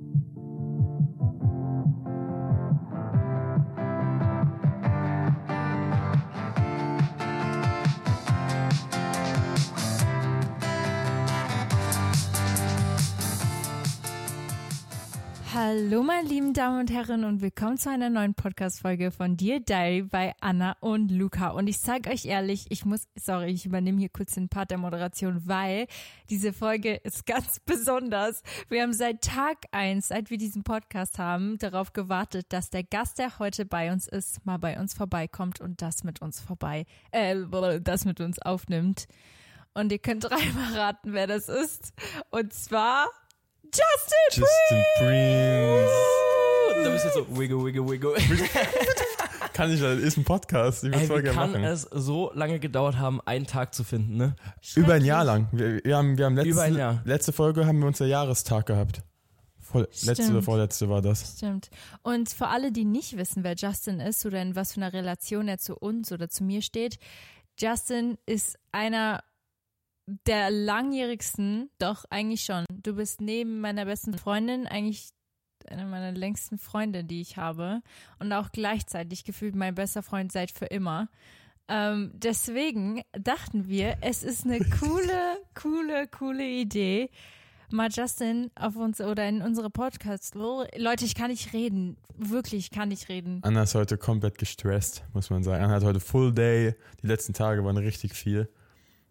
Thank you. Hallo, meine lieben Damen und Herren, und willkommen zu einer neuen Podcast-Folge von Dear Diary bei Anna und Luca. Und ich sage euch ehrlich, ich muss, sorry, ich übernehme hier kurz den Part der Moderation, weil diese Folge ist ganz besonders. Wir haben seit Tag eins, seit wir diesen Podcast haben, darauf gewartet, dass der Gast, der heute bei uns ist, mal bei uns vorbeikommt und das mit uns vorbei, äh, das mit uns aufnimmt. Und ihr könnt dreimal raten, wer das ist. Und zwar Justin, Justin Prince. Und dann bist du so, wiggle, wiggle, wiggle. Kann ich, ist ein Podcast. Ich würde Ey, voll wie gerne kann machen. es so lange gedauert haben, einen Tag zu finden, ne? Über ein Jahr lang. Wir, wir haben, wir haben letzte, Über ein Jahr. letzte Folge haben wir unser Jahrestag gehabt. Voll, letzte oder vorletzte war das. Stimmt. Und für alle, die nicht wissen, wer Justin ist oder in was für einer Relation er zu uns oder zu mir steht, Justin ist einer der langjährigsten, doch eigentlich schon. Du bist neben meiner besten Freundin eigentlich eine meiner längsten Freunde, die ich habe. Und auch gleichzeitig gefühlt mein bester Freund seit für immer. Ähm, deswegen dachten wir, es ist eine coole, coole, coole Idee, mal Justin auf uns oder in unsere Podcasts. Leute, ich kann nicht reden. Wirklich, ich kann nicht reden. Anna ist heute komplett gestresst, muss man sagen. Anna hat heute Full Day. Die letzten Tage waren richtig viel.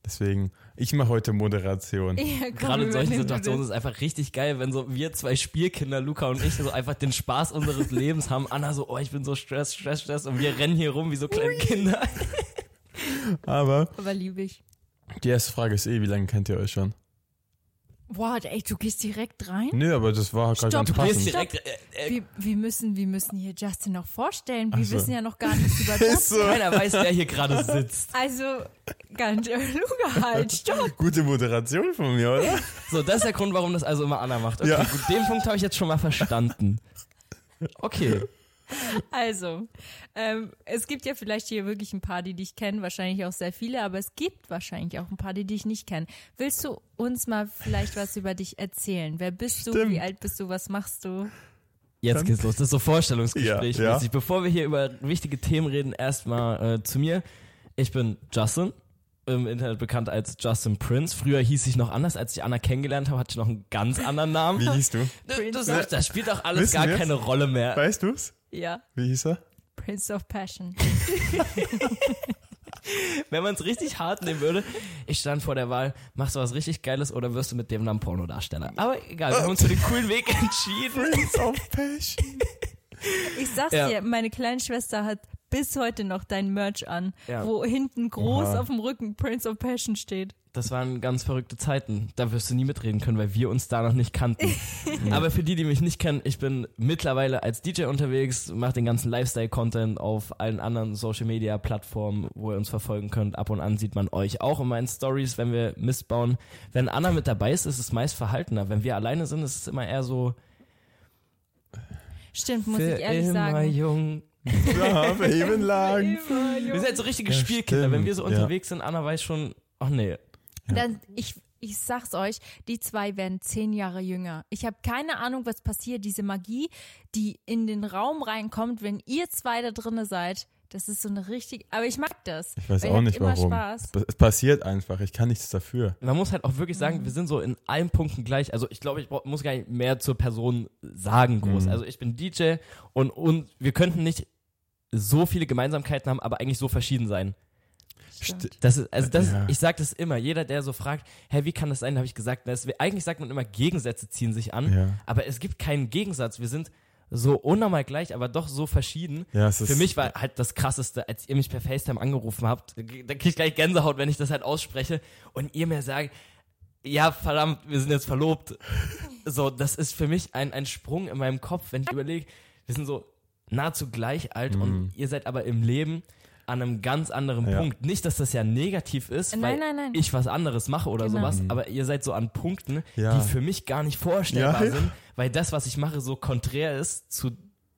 Deswegen, ich mache heute Moderation. Ja, komm, Gerade in solchen Situationen ist es einfach richtig geil, wenn so wir zwei Spielkinder, Luca und ich, so einfach den Spaß unseres Lebens haben. Anna so, oh, ich bin so stress, stress, stress. Und wir rennen hier rum wie so kleine Kinder. Aber Aber liebe ich. die erste Frage ist eh, wie lange kennt ihr euch schon? Wow, ey, du gehst direkt rein? Nö, aber das war gerade Stopp, ganz Du gehst passend. direkt, äh, äh, Wir, wir, müssen, wir müssen hier Justin noch vorstellen. Wir so. wissen ja noch gar nichts über Justin. so. keiner weiß, wer hier gerade sitzt. Also, ganz Luca halt, stopp. Gute Moderation von mir, oder? So, das ist der Grund, warum das also immer Anna macht. Okay, Ja. gut, den Punkt habe ich jetzt schon mal verstanden. Okay. Also, ähm, es gibt ja vielleicht hier wirklich ein paar, die dich kennen, wahrscheinlich auch sehr viele, aber es gibt wahrscheinlich auch ein paar, die dich nicht kennen. Willst du uns mal vielleicht was über dich erzählen? Wer bist du? Stimmt. Wie alt bist du? Was machst du? Jetzt geht's los. Das ist so Vorstellungsgespräch. Ja, ja. Bevor wir hier über wichtige Themen reden, erstmal äh, zu mir. Ich bin Justin, im Internet bekannt als Justin Prince. Früher hieß ich noch anders. Als ich Anna kennengelernt habe, hatte ich noch einen ganz anderen Namen. Wie hieß du? Das, das, das spielt doch alles Wissen gar keine Rolle mehr. Weißt du's? Ja, Wie hieß er? Prince of Passion. Wenn man es richtig hart nehmen würde, ich stand vor der Wahl, machst du was richtig Geiles oder wirst du mit dem Namen Pornodarsteller? Aber egal, wir haben uns für den coolen Weg entschieden. Prince of Passion. Ich sag's Ja. dir, meine kleine Schwester hat bis heute noch dein Merch an, Ja. wo hinten groß Oha. auf dem Rücken Prince of Passion steht. Das waren ganz verrückte Zeiten. Da wirst du nie mitreden können, weil wir uns da noch nicht kannten. Aber für die, die mich nicht kennen, ich bin mittlerweile als DJ unterwegs, mache den ganzen Lifestyle-Content auf allen anderen Social-Media-Plattformen, wo ihr uns verfolgen könnt. Ab und an sieht man euch auch in meinen Stories, wenn wir Mist bauen. Wenn Anna mit dabei ist, ist es meist verhaltener. Wenn wir alleine sind, ist es immer eher so Stimmt, muss für ich ehrlich immer sagen. jung. Ja, eben lang. Wir sind halt so richtige Ja, Spielkinder. Wenn stimmt, wir so ja. unterwegs sind, Anna weiß schon, ach nee, Dann, ich, ich sag's euch, die zwei werden zehn Jahre jünger. Ich habe keine Ahnung, was passiert. Diese Magie, die in den Raum reinkommt, wenn ihr zwei da drinne seid, das ist so eine richtig. Aber ich mag das. Ich weiß auch nicht immer warum. Spaß. Es passiert einfach. Ich kann nichts dafür. Man muss halt auch wirklich Mhm. sagen, wir sind so in allen Punkten gleich. Also ich glaube, ich muss gar nicht mehr zur Person sagen groß. Mhm. Also ich bin DJ und, und wir könnten nicht so viele Gemeinsamkeiten haben, aber eigentlich so verschieden sein. Stimmt. Das ist, also das, Ja. ich sage das immer. Jeder, der so fragt, hä, wie kann das sein, habe ich gesagt, das, eigentlich sagt man immer, Gegensätze ziehen sich an, Ja. aber es gibt keinen Gegensatz. Wir sind so unnormal gleich, aber doch so verschieden. Ja, Für mich war halt das krasseste, als ihr mich per FaceTime angerufen habt, da krieg ich gleich Gänsehaut, wenn ich das halt ausspreche und ihr mir sagt, ja, verdammt, wir sind jetzt verlobt. So, das ist für mich ein, ein Sprung in meinem Kopf, wenn ich überlege, wir sind so nahezu gleich alt und ihr seid aber im Leben an einem ganz anderen Ja. Punkt. Nicht, dass das ja negativ ist, Nein, weil nein, nein. ich was anderes mache oder Genau. sowas, aber ihr seid so an Punkten, Ja. die für mich gar nicht vorstellbar Ja, ja. sind, weil das, was ich mache, so konträr ist zu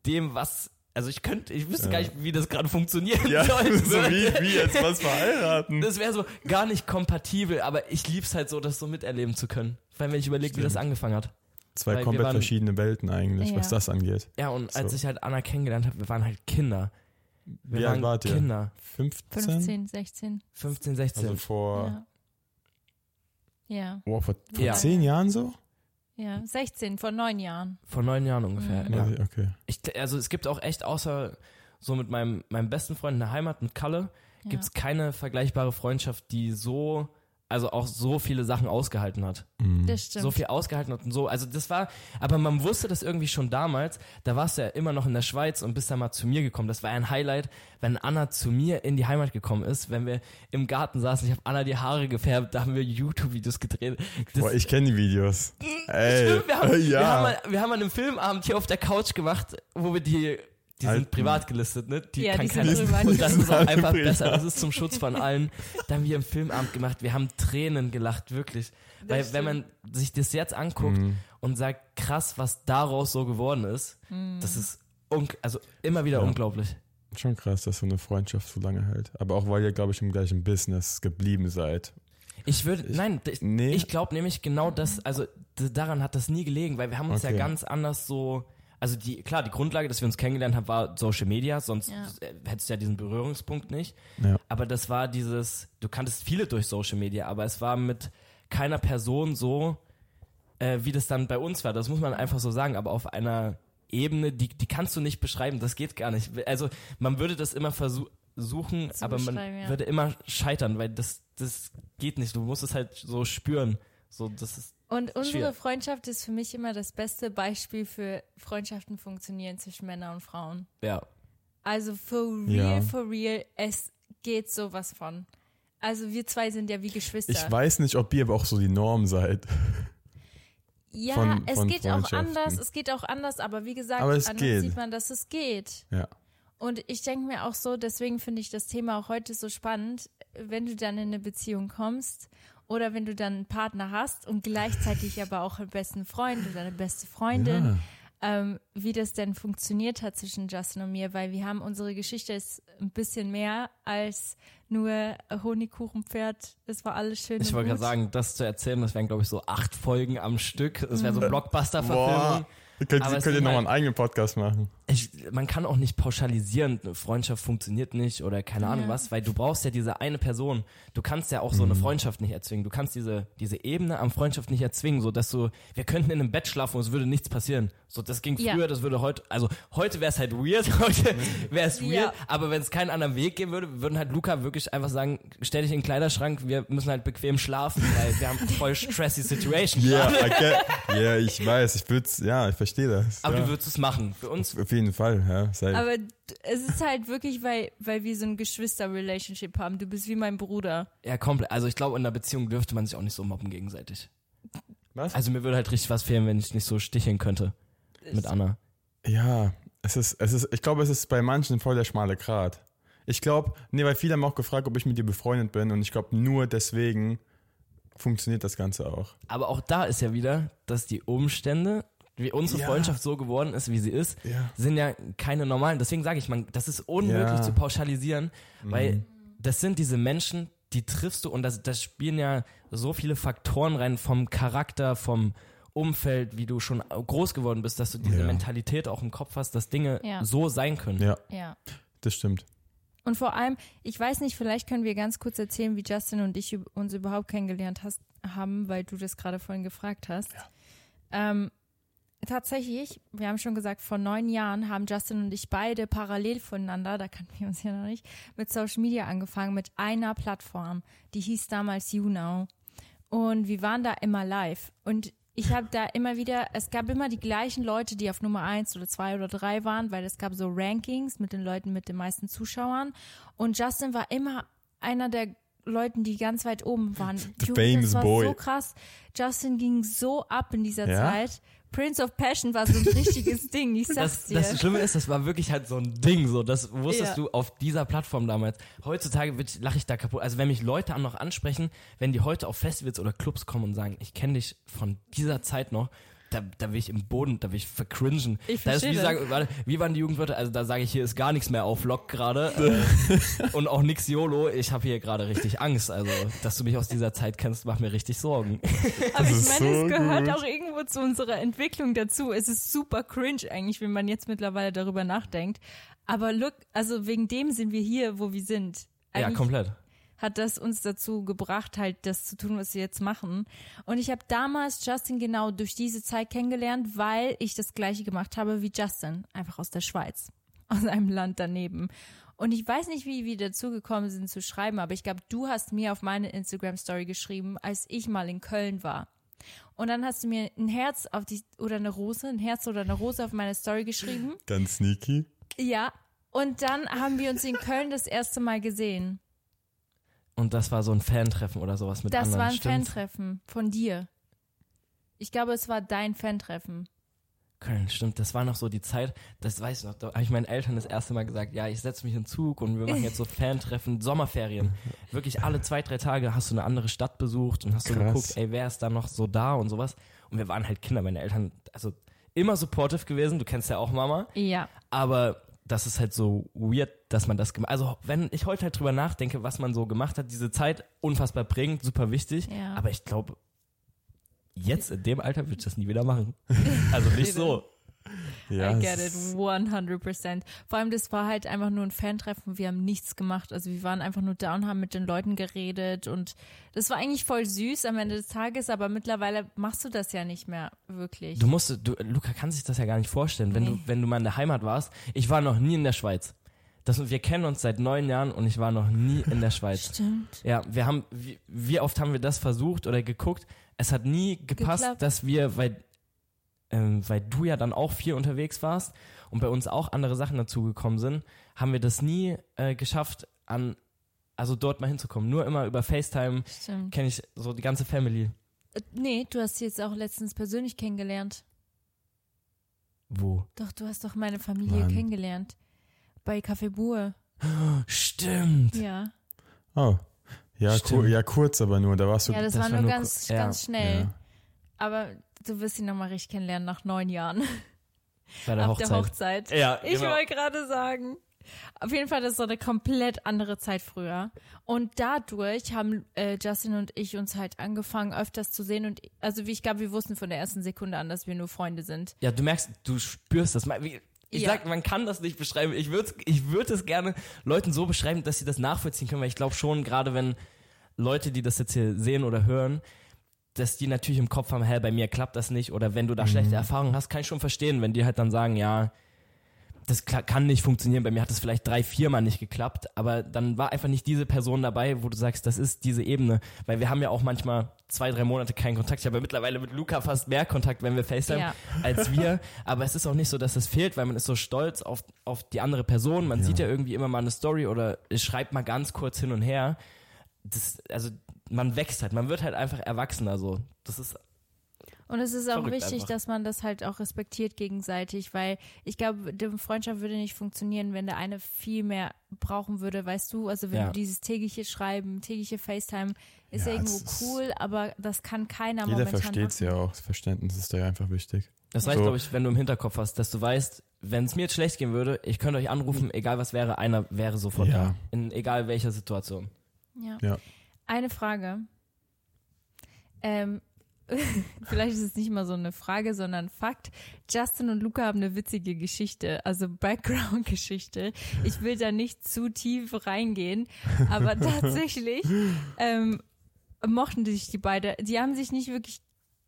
dem, was also ich könnte, ich wüsste Ja. gar nicht, wie das gerade funktionieren ja, soll. so wie, wie jetzt was verheiraten. Das wäre so gar nicht kompatibel, aber ich lieb's halt so, das so miterleben zu können. Weil wenn ich überlege, wie das angefangen hat. zwei Weil komplett waren- verschiedene Welten eigentlich, Ja. was das angeht. Ja, und als So. ich halt Anna kennengelernt habe, wir waren halt Kinder. Wir Wie waren alt wart ihr? Kinder. 15? 15, 16. 15, 16. Also vor, Ja. Ja, oh, vor, vor Ja. zehn Jahren so? ja, 16, vor neun Jahren. Vor neun Jahren ungefähr. Mhm. Ja. Also, Okay. Ich, also es gibt auch echt, außer so mit meinem, meinem besten Freund in der Heimat, mit Kalle, Ja. gibt es keine vergleichbare Freundschaft, die so, also auch so viele Sachen ausgehalten hat. Mhm. Das stimmt. So viel ausgehalten hat und so. Also das war, aber man wusste das irgendwie schon damals. Da warst du ja immer noch in der Schweiz und bist dann mal zu mir gekommen. Das war ja ein Highlight, wenn Anna zu mir in die Heimat gekommen ist, wenn wir im Garten saßen. Ich habe Anna die Haare gefärbt, da haben wir YouTube-Videos gedreht. Das, Boah, ich kenne die Videos. Ey, Stimmt, wir haben, ja. wir, haben mal, wir haben mal einen Filmabend hier auf der Couch gemacht, wo wir die, die Alten. sind privat gelistet, ne? Die Ja, kann die sind keiner. privat Und das ist auch einfach privat. besser. Das ist zum Schutz von allen. Da haben wir einen Filmabend gemacht. Wir haben Tränen gelacht, wirklich. Weil wenn man sich das jetzt anguckt Mhm. und sagt, krass, was daraus so geworden ist, das ist also immer wieder Ja. unglaublich. Schon krass, dass so eine Freundschaft so lange hält. Aber auch weil ihr, glaube ich, im gleichen Business geblieben seid. Ich würde, nein, ich, Nee. ich glaube nämlich genau das, also daran hat das nie gelegen, weil wir haben uns ja Okay. ganz anders so, also die, klar, die Grundlage, dass wir uns kennengelernt haben, war Social Media, sonst Ja. hättest du ja diesen Berührungspunkt nicht. Ja. Aber das war dieses, du kanntest viele durch Social Media, aber es war mit keiner Person so, äh, wie das dann bei uns war. Das muss man einfach so sagen, aber auf einer Ebene, die, die kannst du nicht beschreiben, das geht gar nicht. Also man würde das immer versuchen, Zu aber man ja. würde immer scheitern, weil das, das geht nicht. Du musst es halt so spüren. So, das ist, Und unsere Schwierig. Freundschaft ist für mich immer das beste Beispiel für Freundschaften funktionieren zwischen Männern und Frauen. ja. Also for real, Ja. for real, es geht sowas von. Also wir zwei sind ja wie Geschwister. Ich weiß nicht, ob ihr aber auch so die Norm seid. ja, von- es von geht auch anders, es geht auch anders, aber wie gesagt, Aber anders geht. sieht man, dass es geht. Ja. Und ich denke mir auch so, deswegen finde ich das Thema auch heute so spannend, wenn du dann in eine Beziehung kommst oder wenn du dann einen Partner hast und gleichzeitig aber auch einen besten Freund oder eine beste Freundin, Ja. ähm, wie das denn funktioniert hat zwischen Justin und mir, weil wir haben unsere Geschichte ist ein bisschen mehr als nur Honigkuchenpferd. Es war alles schön. Ich wollte gerade sagen, das zu erzählen, das wären, glaube ich, so acht Folgen am Stück. Das wäre so Blockbuster-Verfilmung. Boah. Könnt, könnt ihr nochmal halt- einen eigenen Podcast machen? Ich, man kann auch nicht pauschalisieren, eine Freundschaft funktioniert nicht oder keine Ahnung Ja. was, weil du brauchst ja diese eine Person. Du kannst ja auch so eine Freundschaft nicht erzwingen. Du kannst diese, diese Ebene am Freundschaft nicht erzwingen, so dass du, wir könnten in einem Bett schlafen und es würde nichts passieren. So, das ging Ja. früher, das würde heute, also heute wäre es halt weird, heute wäre es weird, Ja. aber wenn es keinen anderen Weg geben würde, würden halt Luca wirklich einfach sagen, stell dich in den Kleiderschrank, wir müssen halt bequem schlafen, weil wir haben voll stressy Situation. Ja. I get- ja, ich weiß, ich würde ja, ich verstehe das. Aber ja. du würdest es machen. Für uns Auf jeden Fall, ja. Sei, Aber es ist halt wirklich, weil, weil wir so ein Geschwister-Relationship haben. Du bist wie mein Bruder. Ja, komplett. Also ich glaube, in einer Beziehung dürfte man sich auch nicht so mobben gegenseitig. was? Also mir würde halt richtig was fehlen, wenn ich nicht so sticheln könnte mit Anna. Ja, es ist, es ist, ich glaube, es ist bei manchen voll der schmale Grat. Ich glaube, nee, weil viele haben auch gefragt, ob ich mit dir befreundet bin und ich glaube, nur deswegen funktioniert das Ganze auch. Aber auch da ist ja wieder, dass die Umstände, wie unsere Ja. Freundschaft so geworden ist, wie sie ist, Ja. sind ja keine normalen. Deswegen sage ich, man, das ist unmöglich Ja. zu pauschalisieren, weil Mhm. das sind diese Menschen, die triffst du und das, das spielen ja so viele Faktoren rein vom Charakter, vom Umfeld, wie du schon groß geworden bist, dass du diese Ja. Mentalität auch im Kopf hast, dass Dinge Ja. so sein können. Ja, Ja. das stimmt. Und vor allem, ich weiß nicht, vielleicht können wir ganz kurz erzählen, wie Justin und ich uns überhaupt kennengelernt hast, haben, weil du das gerade vorhin gefragt hast. Ähm, tatsächlich, wir haben schon gesagt, vor neun Jahren haben Justin und ich beide parallel voneinander, da kannten wir uns ja noch nicht, mit Social Media angefangen, mit einer Plattform, die hieß damals YouNow. Und wir waren da immer live. Und ich habe da immer wieder, es gab immer die gleichen Leute, die auf Nummer eins oder zwei oder drei waren, weil es gab so Rankings mit den Leuten mit den meisten Zuschauern. Und Justin war immer einer der Leuten, die ganz weit oben waren. The famous das war boy. so krass. Justin ging so ab in dieser Ja? Zeit. Prince of Passion war so ein richtiges Ding, ich sag's Das, dir. das Schlimme ist, das war wirklich halt so ein Ding, so. Das wusstest Ja. du auf dieser Plattform damals. Heutzutage lache ich da kaputt. Also wenn mich Leute noch ansprechen, wenn die heute auf Festivals oder Clubs kommen und sagen, ich kenne dich von dieser Zeit noch, da, da will ich im Boden, da will ich vercringen. Ich da ist wie, verstehe sagen, warte, wie waren die Jugendwörter? Also da sage ich, hier ist gar nichts mehr auf Lock gerade äh, und auch nix YOLO. Ich habe hier gerade richtig Angst. Also, dass du mich aus dieser Zeit kennst, macht mir richtig Sorgen. Aber ich meine, so es gehört gut. auch irgendwo zu unserer Entwicklung dazu. Es ist super cringe eigentlich, wenn man jetzt mittlerweile darüber nachdenkt. Aber look, also wegen dem sind wir hier, wo wir sind. ja, Eigentlich komplett. Hat das uns dazu gebracht, halt das zu tun, was wir jetzt machen. Und ich habe damals Justin genau durch diese Zeit kennengelernt, weil ich das gleiche gemacht habe wie Justin, einfach aus der Schweiz, aus einem Land daneben. Und ich weiß nicht, wie wir dazu gekommen sind zu schreiben, aber ich glaube, du hast mir auf meine Instagram-Story geschrieben, als ich mal in Köln war. Und dann hast du mir ein Herz auf die, oder eine Rose, ein Herz oder eine Rose auf meine Story geschrieben. Ganz sneaky. Ja. Und dann haben wir uns in Köln das erste Mal gesehen. Und das war so ein Fantreffen oder sowas mit Das anderen. war ein stimmt's? Fantreffen von dir. Ich glaube, es war dein Fantreffen. Köln, stimmt. Das war noch so die Zeit, das weiß ich noch, da habe ich meinen Eltern das erste Mal gesagt, ja, ich setze mich in den Zug und wir machen jetzt so Fantreffen, Sommerferien. Wirklich alle zwei, drei Tage hast du eine andere Stadt besucht und hast so Krass. geguckt, ey, wer ist da noch so da und sowas. Und wir waren halt Kinder, meine Eltern, also immer supportive gewesen, du kennst ja auch Mama, Ja. aber das ist halt so weird, dass man das gemacht Also, wenn ich heute halt drüber nachdenke, was man so gemacht hat, diese Zeit, unfassbar prägend, super wichtig. Ja. Aber ich glaube, jetzt in dem Alter würde ich das nie wieder machen. Also nicht so. Ja, I get it, es- 100%. Vor allem, das war halt einfach nur ein Fantreffen. Wir haben nichts gemacht. Also wir waren einfach nur da und haben mit den Leuten geredet und das war eigentlich voll süß am Ende des Tages, aber mittlerweile machst du das ja nicht mehr wirklich. Du musst, du, Luca kann sich das ja gar nicht vorstellen, wenn Nee. du, wenn du mal in der Heimat warst. Ich war noch nie in der Schweiz. Das, wir kennen uns seit neun Jahren und ich war noch nie in der Schweiz. Stimmt. Ja, wir haben, wie, wie oft haben wir das versucht oder geguckt? Es hat nie gepasst, Geklappt. dass wir, weil, ähm, weil du ja dann auch viel unterwegs warst und bei uns auch andere Sachen dazugekommen sind, haben wir das nie äh, geschafft, an, also dort mal hinzukommen. Nur immer über FaceTime kenne ich so die ganze Family. Äh, Nee, du hast sie jetzt auch letztens persönlich kennengelernt. Wo? Doch, du hast doch meine Familie Mann. kennengelernt. Bei Café Bue. Stimmt. Ja. Oh. Ja, Stimmt. ku ja, kurz aber nur. Da warst du. Ja, das, das war war nur ganz, ku- ja. ganz schnell. Ja. Aber du wirst ihn nochmal richtig kennenlernen nach neun Jahren. Bei der Auf Hochzeit. der Hochzeit. Ja, Ich genau. wollte gerade sagen. Auf jeden Fall, das ist so eine komplett andere Zeit früher. Und dadurch haben äh, Justin und ich uns halt angefangen, öfters zu sehen. Und also wie ich glaube, wir wussten von der ersten Sekunde an, dass wir nur Freunde sind. Ja, du merkst, du spürst das. Ich Ja. sag, man kann das nicht beschreiben. Ich würde ich würd es gerne Leuten so beschreiben, dass sie das nachvollziehen können, weil ich glaube schon, gerade wenn Leute, die das jetzt hier sehen oder hören, dass die natürlich im Kopf haben, hä, bei mir klappt das nicht. Oder wenn du da schlechte Erfahrungen hast, kann ich schon verstehen, wenn die halt dann sagen, ja, das kann nicht funktionieren. Bei mir hat es vielleicht drei, viermal nicht geklappt, aber dann war einfach nicht diese Person dabei, wo du sagst, das ist diese Ebene. Weil wir haben ja auch manchmal zwei, drei Monate keinen Kontakt. Ich habe ja mittlerweile mit Luca fast mehr Kontakt, wenn wir FaceTime, Ja. als wir. Aber es ist auch nicht so, dass es fehlt, weil man ist so stolz auf, auf die andere Person. Man Ja. sieht ja irgendwie immer mal eine Story oder schreibt mal ganz kurz hin und her. Das, also man wächst halt, man wird halt einfach erwachsener so. Das ist Und es ist auch wichtig, einfach. dass man das halt auch respektiert gegenseitig, weil ich glaube, die Freundschaft würde nicht funktionieren, wenn der eine viel mehr brauchen würde, weißt du? Also wenn Ja. du dieses tägliche Schreiben, tägliche FaceTime ist ja, Ja, irgendwo cool, aber das kann keiner Jeder momentan versteht es machen. ja auch. Das Verständnis ist da ja einfach wichtig. Das reicht, So. glaube ich, wenn du im Hinterkopf hast, dass du weißt, wenn es mir jetzt schlecht gehen würde, ich könnte euch anrufen, egal was wäre, einer wäre sofort Ja. da. In egal welcher Situation. Ja. Ja. Eine Frage. Ähm, vielleicht ist es nicht mal so eine Frage, sondern Fakt. Justin und Luca haben eine witzige Geschichte, also Background-Geschichte. Ich will da nicht zu tief reingehen, aber tatsächlich ähm, mochten sich die beide. Die haben sich nicht wirklich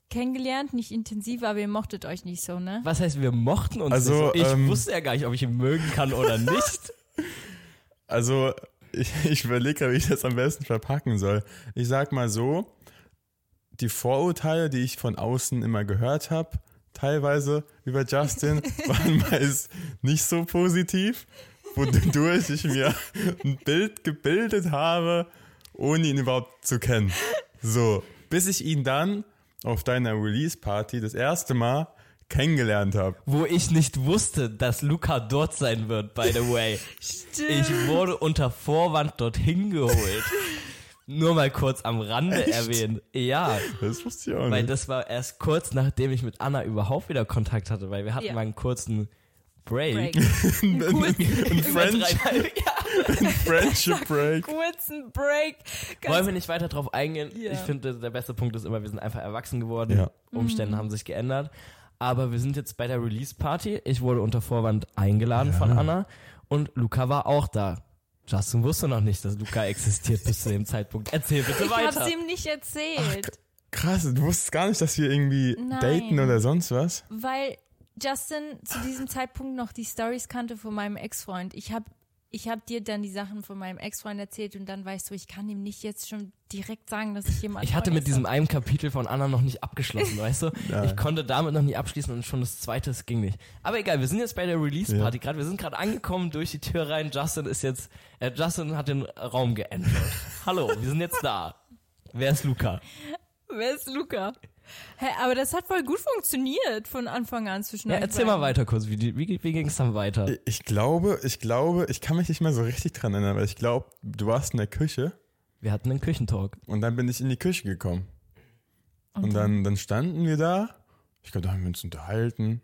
kennengelernt, nicht intensiv, aber ihr mochtet euch nicht so, ne? Was heißt, wir mochten uns Also, nicht so? Ich ähm, wusste ja gar nicht, ob ich ihn mögen kann oder nicht. Also, ich, ich überlege wie ich das am besten verpacken soll. Ich sag mal so, die Vorurteile, die ich von außen immer gehört habe, teilweise über Justin, waren meist nicht so positiv, wodurch ich mir ein Bild gebildet habe, ohne ihn überhaupt zu kennen. So, bis ich ihn dann auf deiner Release-Party das erste Mal kennengelernt habe. Wo ich nicht wusste, dass Luca dort sein wird, by the way. Ich wurde unter Vorwand dorthin geholt. nur mal kurz am Rande Echt? erwähnen. Ja, Das wusste ich auch weil nicht. das war erst kurz nachdem ich mit Anna überhaupt wieder Kontakt hatte, weil wir hatten Ja. mal einen kurzen Break. Break. Einen kurzen, Ein French, dreieinhalb Jahre. Friendship Break. kurzen Break. Ganz Wollen wir nicht weiter drauf eingehen? Ja. Ich finde, der beste Punkt ist immer, wir sind einfach erwachsen geworden. Ja. Umstände haben sich geändert. Aber wir sind jetzt bei der Release-Party. Ich wurde unter Vorwand eingeladen von Anna und Luca war auch da. Justin wusste noch nicht, dass Luca existiert bis zu dem Zeitpunkt. Erzähl bitte ich weiter. hab's ihm nicht erzählt, Krass, du wusstest gar nicht, dass wir irgendwie Nein. daten oder sonst was? weil Justin zu diesem Zeitpunkt noch die Stories kannte von meinem Ex-Freund. Ich hab ich hab dir dann die Sachen von meinem Ex-Freund erzählt und dann weißt du, ich kann ihm nicht jetzt schon direkt sagen, dass ich jemanden Ich hatte mit diesem einen Kapitel von Anna noch nicht abgeschlossen, weißt du? Ja. Ich konnte damit noch nie abschließen und schon das zweite, es ging nicht. Aber egal, wir sind jetzt bei der Release-Party gerade. Wir sind gerade angekommen durch die Tür rein. Justin ist jetzt, äh, Justin hat den Raum geändert. Hallo, wir sind jetzt da. Wer ist Luca? Wer ist Luca? Hä, aber das hat voll gut funktioniert von Anfang an zwischen Ja, euch erzähl mal weiter kurz, wie, wie, wie ging es dann weiter? Ich glaube, ich glaube, ich kann mich nicht mehr so richtig dran erinnern, aber ich glaube, du warst in der Küche Wir hatten einen Küchentalk. und dann bin ich in die Küche gekommen. Und, dann, dann standen wir da. Ich glaube, da haben wir uns unterhalten.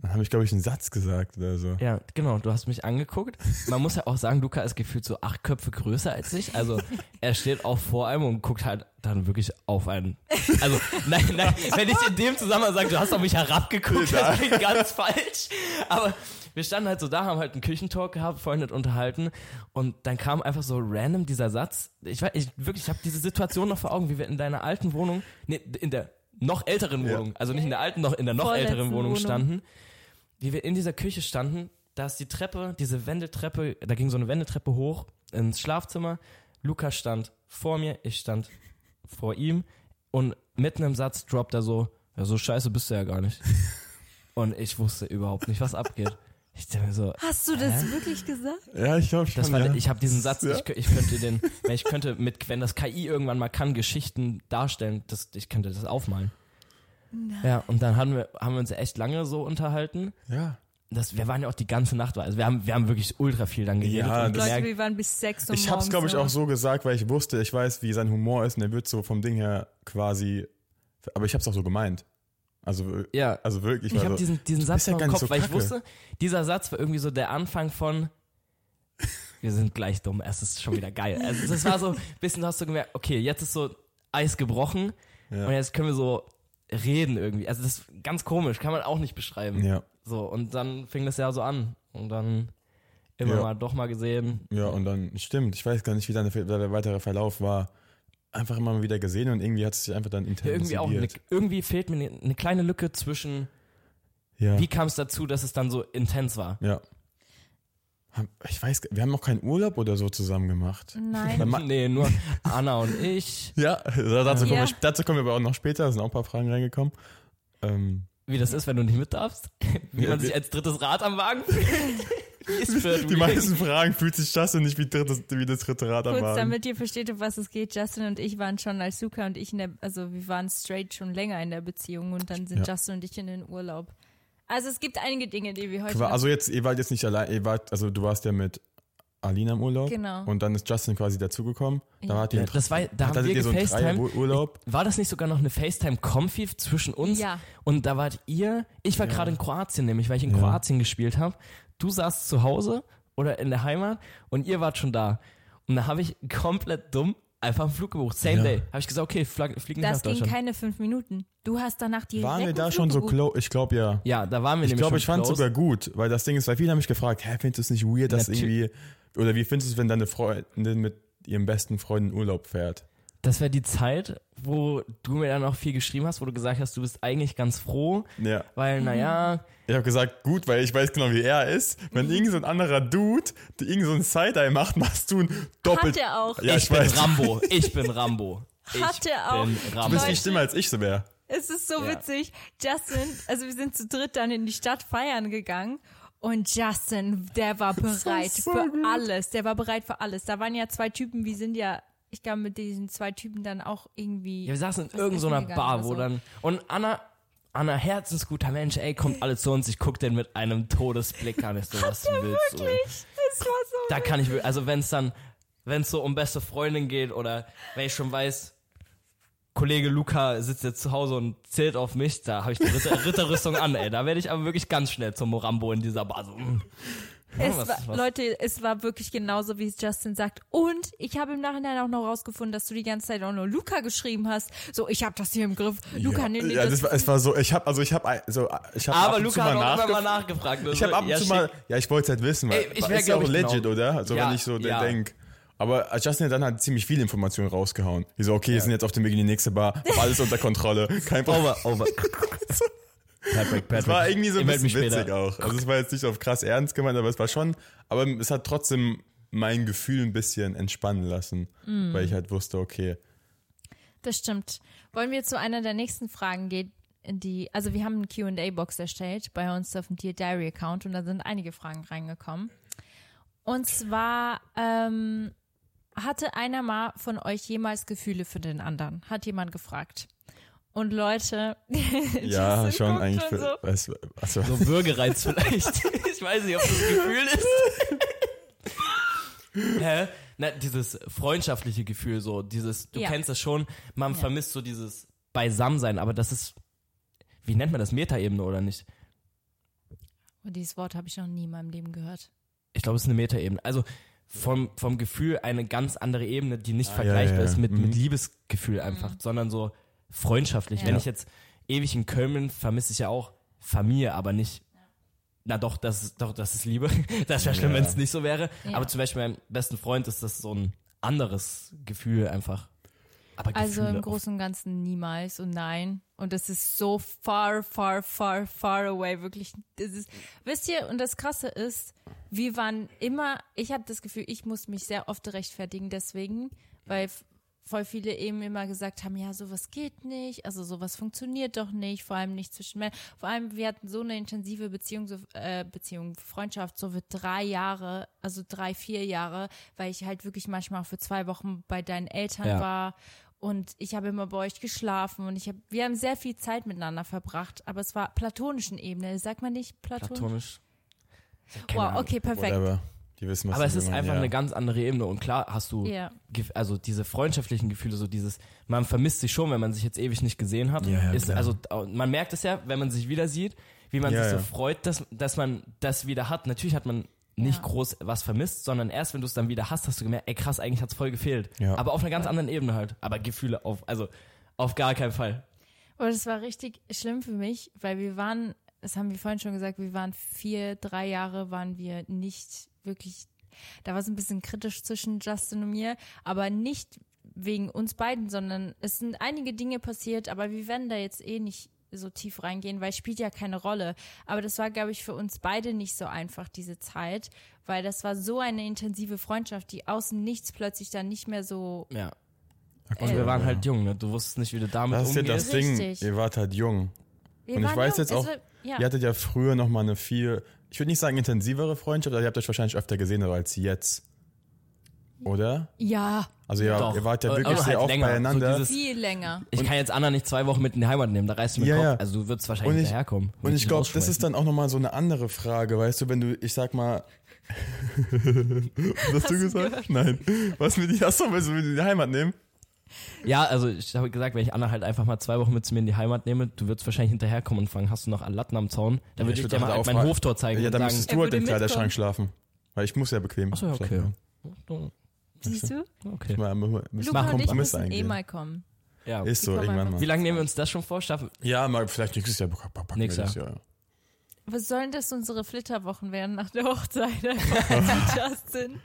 Dann habe ich, glaube ich, einen Satz gesagt oder so. Ja, genau, du hast mich angeguckt. Man muss ja auch sagen, Luca ist gefühlt so acht Köpfe größer als ich. Also er steht auch vor einem und guckt halt dann wirklich auf einen. Also, nein, nein, wenn ich in dem Zusammenhang sage, du hast auf mich herabgeguckt, das klingt ganz falsch. Aber wir standen halt so da, haben halt einen Küchentalk gehabt, Freunde unterhalten und dann kam einfach so random dieser Satz. Ich weiß, ich wirklich, ich habe diese Situation noch vor Augen, wie wir in deiner alten Wohnung, nee, in der noch älteren Ja. Wohnung, also nicht in der alten, noch in der noch Vorletzten älteren Wohnung Wohnung. standen wie wir in dieser Küche standen, da ist die Treppe, diese Wendeltreppe, da ging so eine Wendeltreppe hoch ins Schlafzimmer. Luca stand vor mir, ich stand vor ihm und mitten im Satz droppt er so, ja, so scheiße bist du ja gar nicht. Und ich wusste überhaupt nicht, was abgeht. Ich dachte mir so, Hast du das wirklich gesagt? Ja, ich glaube schon. das war, ja. ich habe diesen Satz, Ja. ich, ich könnte den, wenn ich könnte mit, wenn das KI irgendwann mal kann, Geschichten darstellen, das, ich könnte das aufmalen. Ja, und dann haben wir, haben wir uns echt lange so unterhalten. ja. Das, wir waren ja auch die ganze Nacht, also wir haben, wir haben wirklich ultra viel dann geredet Ja, und Leute, wir waren bis sechs Uhr Ich habe es, morgens glaube ich, auch so gesagt, weil ich wusste, ich weiß, wie sein Humor ist und er wird so vom Ding her quasi. Aber ich habe es auch so gemeint. Also, ja, also wirklich. ich war habe so, diesen, diesen du Satz ja noch im Kopf, so weil ich wusste, dieser Satz war irgendwie so der Anfang von wir sind gleich dumm, es ist schon wieder geil. Also das war so ein bisschen, du hast so gemerkt, okay, jetzt ist so Eis gebrochen Ja. und jetzt können wir so reden irgendwie. Also das ist ganz komisch, kann man auch nicht beschreiben. ja, So, und dann fing das ja so an und dann immer Ja. mal doch mal gesehen. ja, und dann, stimmt, ich weiß gar nicht, wie dann der, weitere Verlauf war. Einfach immer mal wieder gesehen und irgendwie hat es sich einfach dann Ja, intensiviert. irgendwie auch, eine, irgendwie fehlt mir eine, eine kleine Lücke zwischen ja. Wie kam es dazu, dass es dann so intens war? Ja. Ich weiß, wir haben noch keinen Urlaub oder so zusammen gemacht. Nein. Nee, nur Anna und ich. Ja, dazu kommen, Ja. Wir, dazu kommen wir aber auch noch später, da sind auch ein paar Fragen reingekommen. Ähm, Wie das ist, wenn du nicht mit darfst. Wie Ja, man sich als drittes Rad am Wagen fühlt. Die meisten Fragen fühlt sich Justin nicht wie, drittes, wie das dritte Rad am Kurz, Wagen. damit ihr versteht, um was es geht. Justin und ich waren schon als Luca und ich in der, also wir waren straight schon länger in der Beziehung und dann sind Ja. Justin und ich in den Urlaub. Also es gibt einige Dinge, die wir heute. Also jetzt, ihr wart jetzt nicht allein, ihr wart, also du warst ja mit Alina im Urlaub. Genau. Und dann ist Justin quasi dazugekommen. Da Ja. Ja, in- das war, da haben hattet wir ihr so einen. Urlaub. War das nicht sogar noch eine FaceTime-Confi zwischen uns? Ja. Und da wart ihr, ich war Ja. gerade in Kroatien nämlich, weil ich in Ja. Kroatien gespielt habe. Du saßt zu Hause oder in der Heimat und ihr wart schon da. Und da habe ich komplett dumm einfach einen Flug gebucht. Same Ja. day. Habe ich gesagt, okay, flieg, fliegen wir das nach ging Deutschland. keine fünf Minuten. Du hast danach die Waren wir da schon so close? Ich glaube ja. Ja, da waren wir Ich nämlich glaube, schon ich fand es sogar gut, weil das Ding ist, weil viele haben mich gefragt, hä, findest du es nicht weird, dass Natür- irgendwie, oder wie findest du es, wenn deine Freundin mit ihrem besten Freund in Urlaub fährt? Das wäre die Zeit, wo du mir dann auch viel geschrieben hast, wo du gesagt hast, du bist eigentlich ganz froh, Ja. weil, naja, Ich habe gesagt, gut, weil ich weiß genau, wie er ist. Wenn irgend so ein anderer Dude, der irgend so ein Side-Eye macht, machst du ein doppelt. Hat er auch. Ja, ich, ich, bin weiß. Rambo, ich bin Rambo. Ich Hat er auch. bin Du bist Rambo. viel schlimmer, als ich so wäre. Es ist so Ja. witzig. Justin, also wir sind zu dritt dann in die Stadt feiern gegangen. Und Justin, der war bereit so für gut. alles. Der war bereit für alles. Da waren ja zwei Typen, wir sind ja, ich glaube, mit diesen zwei Typen dann auch irgendwie. Ja, wir saßen in irgendeiner gegangen Bar, wo so. dann. Und Anna, Anna, herzensguter Mensch, ey, kommt alle zu uns. Ich guck den mit einem Todesblick an. Ich so, was willst du? Das war so. Da kann ich, also wenn es dann wenn es so um beste Freundin geht oder wenn ich schon weiß, Kollege Luca sitzt jetzt zu Hause und zählt auf mich, da habe ich die Ritter, Ritterrüstung an, ey. Da werde ich aber wirklich ganz schnell zum Morambo in dieser Bar. So, mm. Es was- war, was- Leute, es war wirklich genauso, wie es Justin sagt. Und ich habe im Nachhinein auch noch rausgefunden, dass du die ganze Zeit auch nur Luca geschrieben hast. So, ich habe das hier im Griff. Luca, ja, nee, nee, ja, das, das war, es war so, ich habe also ich habe so ich habe ab Aber und Luca zu hat mal auch immer mal nachgefragt. nachgefragt. Ich habe ab und ja, zu mal, ja, ich wollte es halt wissen, weil Ey, ich ist ja auch ich, legit, genau. oder? Also Ja, wenn ich so ja. denk. Aber Justin hat dann halt ziemlich viel Informationen rausgehauen. Die so, okay, wir sind jetzt auf dem Weg in die nächste Bar, hab alles unter Kontrolle, kein Problem. Over, over. Patrick, Patrick. Es war irgendwie so ein bisschen witzig später. auch. Also es war jetzt nicht auf krass ernst gemeint, aber es war schon, aber es hat trotzdem mein Gefühl ein bisschen entspannen lassen, Mm. weil ich halt wusste, okay, das stimmt. Wollen wir zu einer der nächsten Fragen gehen? Die, also wir haben eine Q&A-Box erstellt bei uns auf dem Dear Diary Account und da sind einige Fragen reingekommen. Und zwar, ähm, hatte einer mal von euch jemals Gefühle für den anderen? Hat jemand gefragt. Und Leute, ja, schon eigentlich schon für, was, also, So Würgereiz vielleicht. ich weiß nicht, ob das ein Gefühl ist. Hä? Na, dieses freundschaftliche Gefühl, so, dieses, du Ja. kennst das schon, man Ja. vermisst so dieses Beisammensein, aber das ist, wie nennt man das, Metaebene oder nicht? Und dieses Wort habe ich noch nie in meinem Leben gehört. Ich glaube, es ist eine Metaebene. Also vom, vom Gefühl eine ganz andere Ebene, die nicht Ah, vergleichbar ja, ja, ist mit, mhm. mit Liebesgefühl einfach, sondern so freundschaftlich. Ja. Wenn ich jetzt ewig in Köln bin, vermisse ich ja auch Familie, aber nicht. Na doch, das ist, doch, das ist Liebe. Das wäre schlimm, wenn es nicht so wäre. Aber zum Beispiel meinem besten Freund ist das so ein anderes Gefühl einfach. Aber Also Gefühle im Großen und Ganzen niemals und nein. Und das ist so far, far, far, far away. Wirklich. Das ist, wisst ihr, und das Krasse ist, wir waren immer, ich habe das Gefühl, ich muss mich sehr oft rechtfertigen deswegen, weil voll viele eben immer gesagt haben, ja, sowas geht nicht, also sowas funktioniert doch nicht, vor allem nicht zwischen Männern. Vor allem, wir hatten so eine intensive Beziehung, so, äh, Beziehung, Freundschaft, so für drei Jahre, also drei, vier Jahre, weil ich halt wirklich manchmal auch für zwei Wochen bei deinen Eltern Ja. war und ich habe immer bei euch geschlafen und ich habe, wir haben sehr viel Zeit miteinander verbracht, aber es war platonischen Ebene, sagt man nicht platonisch? platonisch. Wow, okay, perfekt. whatever. Die wissen, was Aber es ist einfach ja. eine ganz andere Ebene und klar hast du Ja. Also diese freundschaftlichen Gefühle, so dieses, man vermisst sich schon, wenn man sich jetzt ewig nicht gesehen hat. Ja, ja, ist, also man merkt es ja, wenn man sich wieder sieht, wie man Ja, sich so freut, dass, dass man das wieder hat. Natürlich hat man nicht Ja. groß was vermisst, sondern erst wenn du es dann wieder hast, hast du gemerkt, ey krass, eigentlich hat's voll gefehlt. Ja. Aber auf einer ganz anderen Ebene halt. Aber Gefühle auf, also auf gar keinen Fall. Aber das war richtig schlimm für mich, weil wir waren, das haben wir vorhin schon gesagt, wir waren vier, drei Jahre waren wir nicht wirklich, da war es ein bisschen kritisch zwischen Justin und mir, aber nicht wegen uns beiden, sondern es sind einige Dinge passiert, aber wir werden da jetzt eh nicht so tief reingehen, weil es spielt ja keine Rolle. Aber das war, glaube ich, für uns beide nicht so einfach, diese Zeit, weil das war so eine intensive Freundschaft, die außen nichts plötzlich dann nicht mehr so Ja. Und wir Äh, waren halt jung, ne? Du wusstest nicht, wie du damit Das ist ja umgehst. das Ding, Richtig. ihr wart halt jung. Wir Und ich weiß jung, jetzt auch, war- ja. Ihr hattet ja früher noch mal eine viel, ich würde nicht sagen intensivere Freundschaft, aber ihr habt euch wahrscheinlich öfter gesehen als jetzt. Oder? ja, Also ihr, Doch. ihr wart ja wirklich aber sehr halt oft länger. So beieinander. dieses- viel länger. Ich kann jetzt Anna nicht zwei Wochen mit in die Heimat nehmen, da reißt du mit Ja, Kopf. ja. Also du würdest wahrscheinlich Und ich- daherkommen. und ich glaube, das ist dann auch nochmal so eine andere Frage, weißt du, wenn du, ich sag mal, was hast du gesagt? Nein. Was mit die, achso, willst du mit in die Heimat nehmen? Ja, also ich habe gesagt, wenn ich Anna halt einfach mal zwei Wochen mit zu mir in die Heimat nehme, du würdest wahrscheinlich hinterherkommen und fragen, hast du noch Latten am Zaun? Dann würde ich, würd dir doch mal da halt mein. Hoftor zeigen Ja, und dann sagen, müsstest du halt im Kleiderschrank schlafen. Weil ich muss ja bequem Achso, ja, okay. schlafen. Siehst du? okay. Mal, mal, Luca machen und ich müssen eh mal kommen. Ja. Ist so, irgendwann mal. Wie lange nehmen wir uns das schon vor? Schaffen? Ja, mal vielleicht nächstes Jahr Nächstes das, ja. Was sollen das unsere Flitterwochen werden nach der Hochzeit? Justin.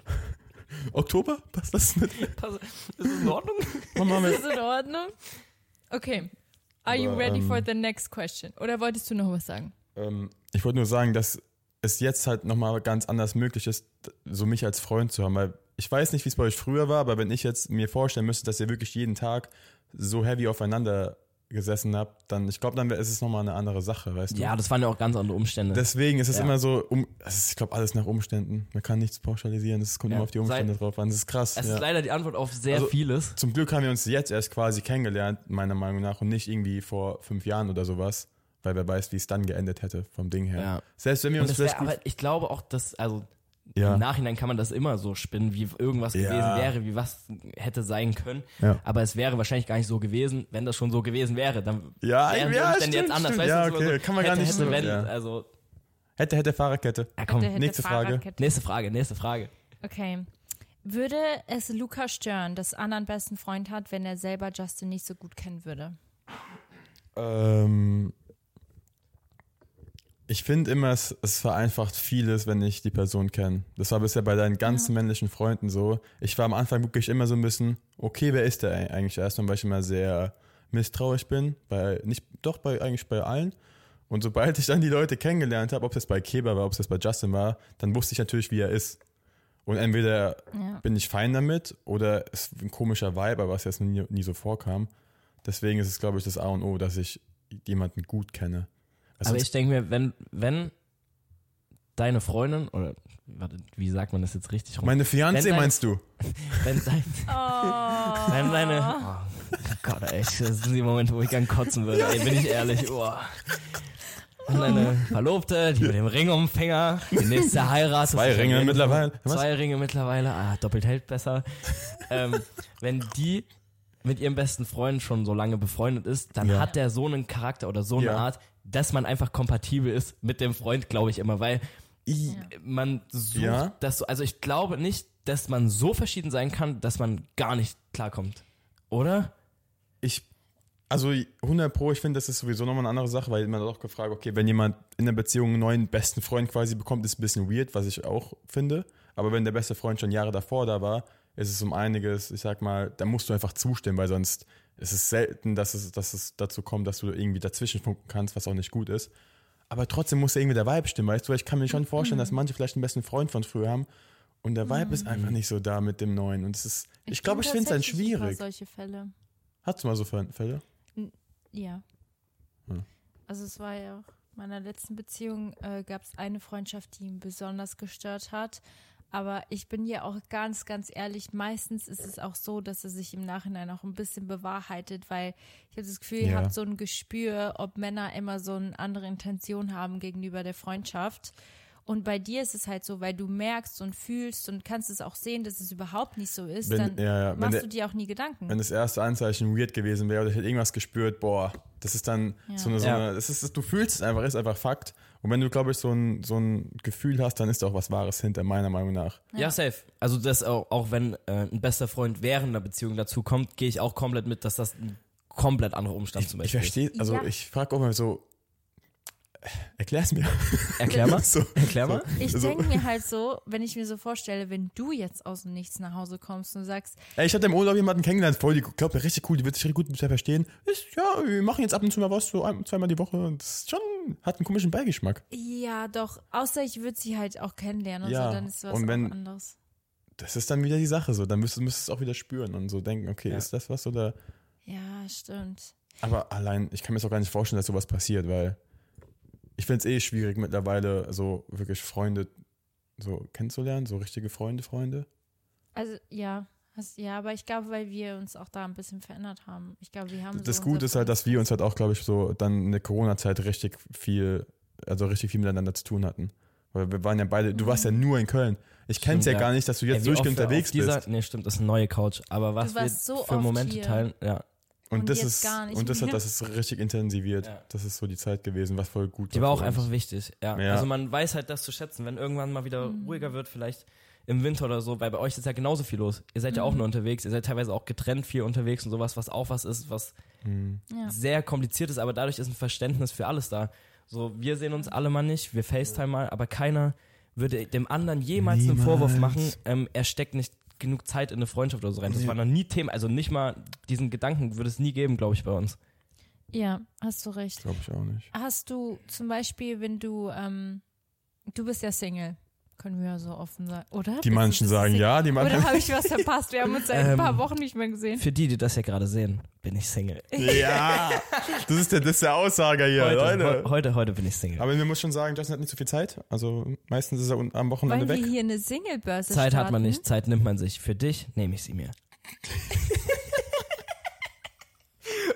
Oktober? Passt das mit? Pass- Ist das in Ordnung? Mama, Ist in Ordnung? Okay. Are you Aber, ready ähm, for the next question? Oder wolltest du noch was sagen? Ähm, ich wollte nur sagen, dass es jetzt halt nochmal ganz anders möglich ist, so mich als Freund zu haben, weil ich weiß nicht, wie es bei euch früher war, aber wenn ich jetzt mir vorstellen müsste, dass ihr wirklich jeden Tag so heavy aufeinander gesessen habt, dann, ich glaube, dann ist es nochmal eine andere Sache, weißt du? Ja, das waren ja auch ganz andere Umstände. Deswegen ist es Ja. immer so, um, ist, ich glaube, alles nach Umständen. Man kann nichts pauschalisieren, es kommt Ja. immer auf die Umstände Sei- drauf an. Das ist krass. es ja. ist leider die Antwort auf sehr Also- vieles. Zum Glück haben wir uns jetzt erst quasi kennengelernt, meiner Meinung nach, und nicht irgendwie vor fünf Jahren oder sowas, weil wer weiß, wie es dann geendet hätte vom Ding her. Ja. Selbst wenn wir Und uns das wär, aber ich glaube auch, dass, also Ja. Im Nachhinein kann man das immer so spinnen, wie irgendwas Ja. gewesen wäre, wie was hätte sein können. Ja. Aber es wäre wahrscheinlich gar nicht so gewesen, wenn das schon so gewesen wäre. Dann Ja, wären die ja, stimmt, jetzt anders. stimmt. Weißt Ja, du, okay, so kann man gar hätte, nicht hätte, so- wenn, ja. Also, Hätte, hätte Fahrradkette. ja, komm. Hätte, hätte nächste Frage. Nächste Frage, nächste Frage. Okay. Würde es Luca stören, dass Anna einen besten Freund hat, wenn er selber Justin nicht so gut kennen würde? Ähm, ich finde immer, es, es vereinfacht vieles, wenn ich die Person kenne. Das war bisher bei deinen ganzen männlichen Freunden so. Ich war am Anfang wirklich immer so ein bisschen, okay, wer ist der eig- eigentlich erstmal, weil ich immer sehr misstrauisch bin. Bei, nicht, doch bei, eigentlich bei allen. Und sobald ich dann die Leute kennengelernt habe, ob es bei Keba war, ob es bei Justin war, dann wusste ich natürlich, wie er ist. Und entweder Ja. bin ich fein damit oder es ist ein komischer Vibe, was jetzt nie, nie so vorkam. Deswegen ist es, glaube ich, das A und O, dass ich jemanden gut kenne. Also Aber ich denke mir, wenn, wenn deine Freundin, oder warte, wie sagt man das jetzt richtig rum? meine Fiancé Wenn deine- meinst du? Wenn, dein, Oh. wenn deine. Oh Gott, ey, das sind die Momente, wo ich gern kotzen würde, ey, bin ich ehrlich. Oh. Wenn deine Verlobte, die mit dem Ring um den Finger, die nächste Heirat. Zwei Ringe mittlerweile. Was? Zwei Ringe mittlerweile, ah, doppelt hält besser. ähm, wenn die mit ihrem besten Freund schon so lange befreundet ist, dann Ja. hat der so einen Charakter oder so eine Ja. Art, dass man einfach kompatibel ist mit dem Freund, glaube ich immer, weil I- man sucht Ja. das so, also ich glaube nicht, dass man so verschieden sein kann, dass man gar nicht klarkommt. Oder? Ich, also 100 Pro, ich finde, das ist sowieso nochmal eine andere Sache, weil man hat auch gefragt, okay, wenn jemand in der Beziehung einen neuen besten Freund quasi bekommt, ist ein bisschen weird, was ich auch finde. Aber wenn der beste Freund schon Jahre davor da war, ist es um einiges, ich sag mal, da musst du einfach zustimmen, weil sonst ist es selten, dass es, dass es dazu kommt, dass du irgendwie dazwischen funken kannst, was auch nicht gut ist. Aber trotzdem muss ja irgendwie der Vibe stimmen, weißt du? Ich kann mir schon vorstellen, dass manche vielleicht einen besten Freund von früher haben und der Vibe ist einfach nicht so da mit dem neuen. Und es ist, ich, glaube, ich finde es dann schwierig. solche Fälle. Hast du mal so Fälle? Ja. Hm. Also es war ja auch in meiner letzten Beziehung äh, gab es eine Freundschaft, die ihn besonders gestört hat. Aber ich bin ja auch ganz, ganz ehrlich, meistens ist es auch so, dass er sich im Nachhinein auch ein bisschen bewahrheitet, weil ich habe das Gefühl, ihr Ja. habt so ein Gespür, ob Männer immer so eine andere Intention haben gegenüber der Freundschaft. Und bei dir ist es halt so, weil du merkst und fühlst und kannst es auch sehen, dass es überhaupt nicht so ist, Wenn- dann ja, machst der- du dir auch nie Gedanken. wenn das erste Anzeichen weird gewesen wäre oder ich hätte irgendwas gespürt, boah, das ist dann Ja. so eine, so eine das ist, du fühlst es einfach, ist einfach Fakt. Und wenn du, glaube ich, so ein, so ein Gefühl hast, dann ist da auch was Wahres hinter, meiner Meinung nach. Ja, safe. Also das auch, auch wenn äh, ein bester Freund während einer Beziehung dazu kommt, gehe ich auch komplett mit, dass das ein komplett anderer Umstand zum Ich Beispiel verstehe, also Ja. ich frage auch mal so, erklär's mir. Erklär mal. so, Erklär mal. Ich Also- denke mir halt so, wenn ich mir so vorstelle, wenn du jetzt aus dem Nichts nach Hause kommst und sagst, Ey, ich hatte im Urlaub jemanden kennengelernt, voll, die glaubt, richtig cool, die wird sich richtig gut mit mir verstehen. Ist, ja, wir machen jetzt ab und zu mal was, so ein, zweimal die Woche. Und das ist schon, hat einen komischen Beigeschmack. ja doch, außer ich würde sie halt auch kennenlernen und Ja, so, dann ist was und wenn- auch anderes. Das ist dann wieder die Sache so. Dann müsstest du es auch wieder spüren und so denken, okay, Ja. ist das was oder. Ja, stimmt. Aber allein, ich kann mir das auch gar nicht vorstellen, dass sowas passiert, weil ich finde es eh schwierig mittlerweile, so wirklich Freunde so kennenzulernen, so richtige Freunde, Freunde. Also ja, hast, ja, aber ich glaube, weil wir uns auch da ein bisschen verändert haben. Ich glaube, wir haben Das so Gute ist halt, dass wir uns halt auch, glaube ich, so dann in der Corona-Zeit richtig viel, also richtig viel miteinander zu tun hatten. Weil wir waren ja beide, du warst ja nur in Köln. Ich kenne es ja ja. gar nicht, dass du jetzt Ey, durchgehend unterwegs dieser, bist. Nee, stimmt, das ist eine neue Couch. Aber was Du wir warst so für Momente hier. teilen, ja. Und, Und das ist, gar nicht und das hat das ist richtig intensiviert. Ja. Das ist so die Zeit gewesen, was voll gut Die war auch einfach wichtig, ja. Ja. Also man weiß halt das zu schätzen, wenn irgendwann mal wieder Mhm. ruhiger wird, vielleicht im Winter oder so, weil bei euch ist ja genauso viel los. Ihr seid ja Mhm. auch nur unterwegs, ihr seid teilweise auch getrennt viel unterwegs und sowas, was auch was ist, was Hm. Ja. sehr kompliziert ist, aber dadurch ist ein Verständnis für alles da. So, wir sehen uns alle mal nicht, wir FaceTime mal, aber keiner würde dem anderen jemals einen Niemals. Vorwurf machen, ähm, er steckt nicht genug Zeit in eine Freundschaft oder so rein. Das war noch nie Thema, also nicht mal diesen Gedanken würde es nie geben, glaube ich, bei uns. ja, hast du recht. Glaube ich auch nicht. Hast du zum Beispiel, wenn du, ähm, du bist ja Single, können wir ja so offen sagen, oder? Die manchen sagen ja, die manchen. Oder habe ich was verpasst? Wir haben uns seit ein Ähm, paar Wochen nicht mehr gesehen. Für die, die das ja gerade sehen, bin ich Single. Ja, das ist der, das ist der Aussager hier, Heute, Leute. heu- heute, heute bin ich Single. Aber man muss schon sagen, Justin hat nicht so viel Zeit. Also meistens ist er am Wochenende Wollen wir weg. hier eine Single-Börse Zeit hat man starten? nicht, Zeit nimmt man sich. Für dich nehme ich sie mir.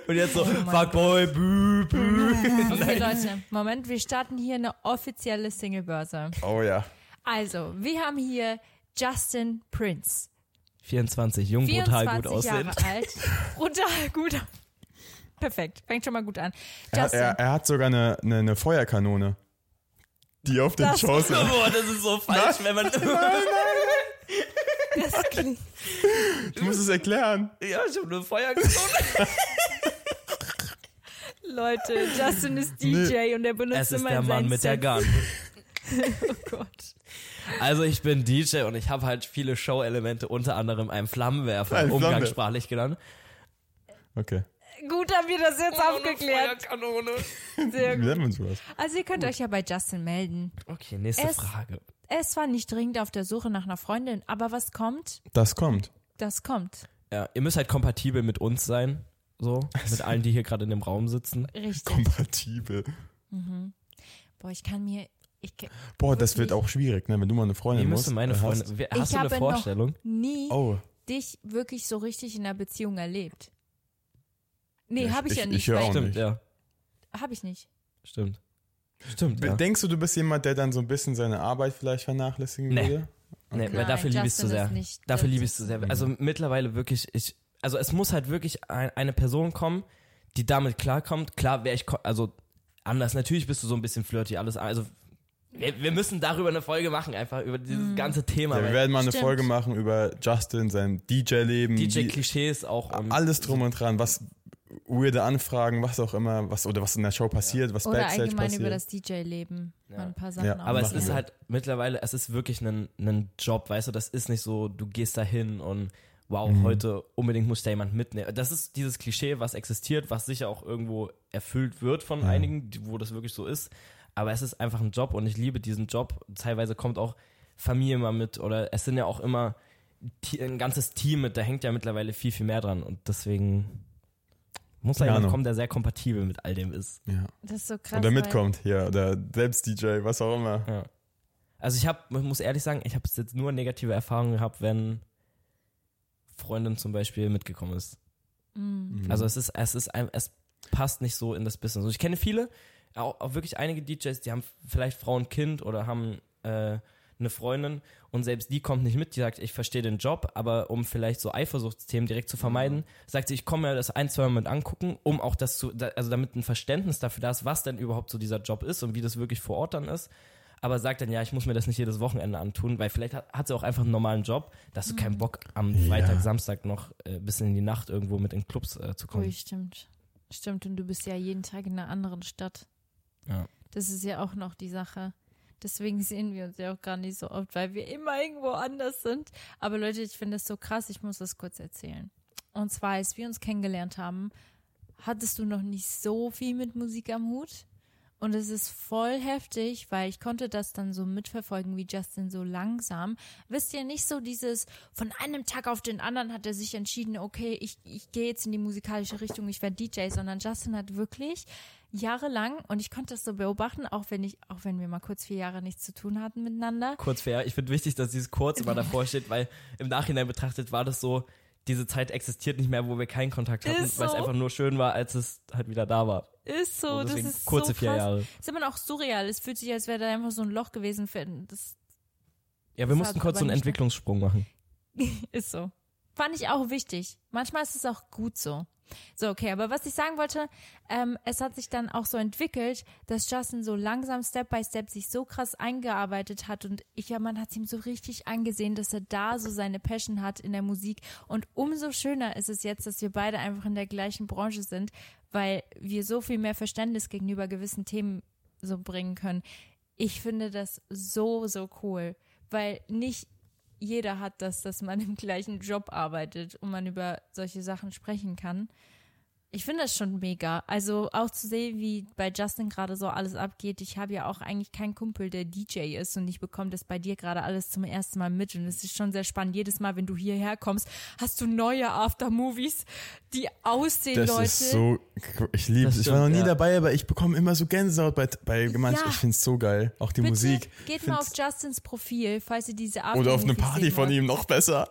Und jetzt so, Oh Fuckboy, bü, bü. Okay, Leute, Moment, wir starten hier eine offizielle Single-Börse. Oh ja. Also, wir haben hier Justin Prince. 24, jung, brutal, gut 24 aussehend. Jahre alt. Brutal gut. Perfekt, fängt schon mal gut an. Er, Justin, er, er hat sogar eine, eine, eine Feuerkanone. Die auf den Shows ist. Boah, das ist so falsch, wenn man. das klingt, Du musst es erklären. ja, ich habe eine Feuerkanone. Leute, Justin ist DJ und er benutzt Es ist immer der Mann seinen mit der Sets. Gun. Oh Gott. Also ich bin DJ und ich habe halt viele Show-Elemente, unter anderem einen Flammenwerfer, Ein umgangssprachlich genannt. Okay. Gut haben wir das jetzt aufgeklärt. Feuerkanone. Sehr Wie gut. Also ihr könnt euch ja bei Justin melden. Okay, nächste Es- Frage. Ist zwar nicht dringend auf der Suche nach einer Freundin, aber was kommt, Das kommt. das kommt. Ja, ihr müsst halt kompatibel mit uns sein. So, mit allen, die hier gerade in dem Raum sitzen. Richtig. Kompatibel. Boah, ich kann mir. Ich Boah, das wird auch schwierig, ne? Wenn du mal eine Wie Freundin musst. müsste meine hast- Freundin. Ich Hast du eine habe noch- Vorstellung? nie Oh, dich wirklich so richtig in einer Beziehung erlebt. Nee, Ja, habe ich, ich- ja ich nicht. höre auch Stimmt, nicht. ja. Habe ich nicht. Stimmt. Stimmt, ja. denkst du, du bist jemand, der dann so ein bisschen seine Arbeit vielleicht vernachlässigen Nee. würde? Nee, weil dafür liebe ich es zu sehr. dafür liebe ich es zu sehr. Also mittlerweile wirklich, ich, also es muss halt wirklich ein, eine Person kommen, die damit klarkommt. Klar wäre ich, also anders, natürlich bist du so ein bisschen flirty, alles, also wir, wir müssen darüber eine Folge machen, einfach über dieses Mhm. ganze Thema. Ja, wir werden mal eine Stimmt. Folge machen über Justin, sein DJ-Leben. DJ-Klischees auch. und- Alles drum und dran, was weirde Anfragen, was auch immer, was oder was in der Show passiert, was Oder Backstage allgemein passiert. über das DJ-Leben. Mal ein paar Sachen Ja, Aber es ist halt mittlerweile, es ist wirklich ein, ein Job, weißt du, das ist nicht so, du gehst da hin und wow, Mhm. heute unbedingt muss da jemand mitnehmen. Das ist dieses Klischee, was existiert, was sicher auch irgendwo erfüllt wird von Ja. einigen, wo das wirklich so ist. Aber es ist einfach ein Job und ich liebe diesen Job. Teilweise kommt auch Familie mal mit oder es sind ja auch immer ein ganzes Team mit, da hängt ja mittlerweile viel, viel mehr dran und deswegen muss da jemand kommen, der sehr kompatibel mit all dem ist. ja. Das ist so krass. Oder mitkommt hier, oder selbst DJ, was auch immer. Ja. Also ich habe, ich muss ehrlich sagen, ich habe jetzt nur negative Erfahrungen gehabt, wenn Freundin zum Beispiel mitgekommen ist. Mm. Mhm. Also es ist, es ist, es passt nicht so in das Business. Also ich kenne viele, auch, auch wirklich einige DJs, die haben vielleicht Frau und Kind oder haben äh, eine Freundin und selbst die kommt nicht mit, die sagt, ich verstehe den Job, aber um vielleicht so Eifersuchtsthemen direkt zu vermeiden, sagt sie, ich komme mir das ein, zwei Mal mit angucken, um auch das zu, also damit ein Verständnis dafür da ist, was denn überhaupt so dieser Job ist und wie das wirklich vor Ort dann ist. Aber sagt dann, ja, ich muss mir das nicht jedes Wochenende antun, weil vielleicht hat, hat sie auch einfach einen normalen Job, da hast du keinen Bock, am Ja. Freitag, Samstag noch äh, bis in die Nacht irgendwo mit in Clubs äh, zu kommen. Ui, stimmt. Stimmt, und du bist ja jeden Tag in einer anderen Stadt. Ja. Das ist ja auch noch die Sache. Deswegen sehen wir uns ja auch gar nicht so oft, weil wir immer irgendwo anders sind. Aber Leute, ich finde das so krass, ich muss das kurz erzählen. Und zwar, als wir uns kennengelernt haben, hattest du noch nicht so viel mit Musik am Hut. Und es ist voll heftig, weil ich konnte das dann so mitverfolgen, wie Justin so langsam. Wisst ihr, nicht so dieses, von einem Tag auf den anderen hat er sich entschieden, okay, ich, ich gehe jetzt in die musikalische Richtung, ich werde DJ, sondern Justin hat wirklich jahrelang, und ich konnte das so beobachten, auch wenn ich, auch wenn wir mal kurz vier Jahre nichts zu tun hatten miteinander. kurz fair. Ich finde wichtig, dass dieses kurz immer davor steht, weil im Nachhinein betrachtet war das so, diese Zeit existiert nicht mehr, wo wir keinen Kontakt hatten, Ist weil es so. einfach nur schön war, als es halt wieder da war. Ist so, das ist kurze so vier krass. Jahre. Ist immer noch surreal. Es fühlt sich, als wäre da einfach so ein Loch gewesen. Für, das Ja, wir mussten kurz so einen Entwicklungssprung machen. Ist so. Fand ich auch wichtig. Manchmal ist es auch gut so. So, okay, aber was ich sagen wollte, ähm, es hat sich dann auch so entwickelt, dass Justin so langsam Step by Step sich so krass eingearbeitet hat und ich, ja, man hat ihm so richtig angesehen, dass er da so seine Passion hat in der Musik und umso schöner ist es jetzt, dass wir beide einfach in der gleichen Branche sind, weil wir so viel mehr Verständnis gegenüber gewissen Themen so bringen können. Ich finde das so, so cool, weil nicht jeder hat das, dass man im gleichen Job arbeitet und man über solche Sachen sprechen kann. Ich finde das schon mega. Also auch zu sehen, wie bei Justin gerade so alles abgeht. Ich habe ja auch eigentlich keinen Kumpel, der DJ ist und ich bekomme das bei dir gerade alles zum ersten Mal mit und es ist schon sehr spannend. Jedes Mal, wenn du hierher kommst, hast du neue Aftermovies, die aussehen, Das Leute. ist so, ich liebe Das es. Ich war noch nie ja. dabei, aber ich bekomme immer so Gänsehaut bei, bei manchen. Ja. Ich finde es so geil. Auch die Bitte Musik. geht mal auf Justins Profil, falls ihr diese Oder auf eine Aftermovies Party von ihm noch besser.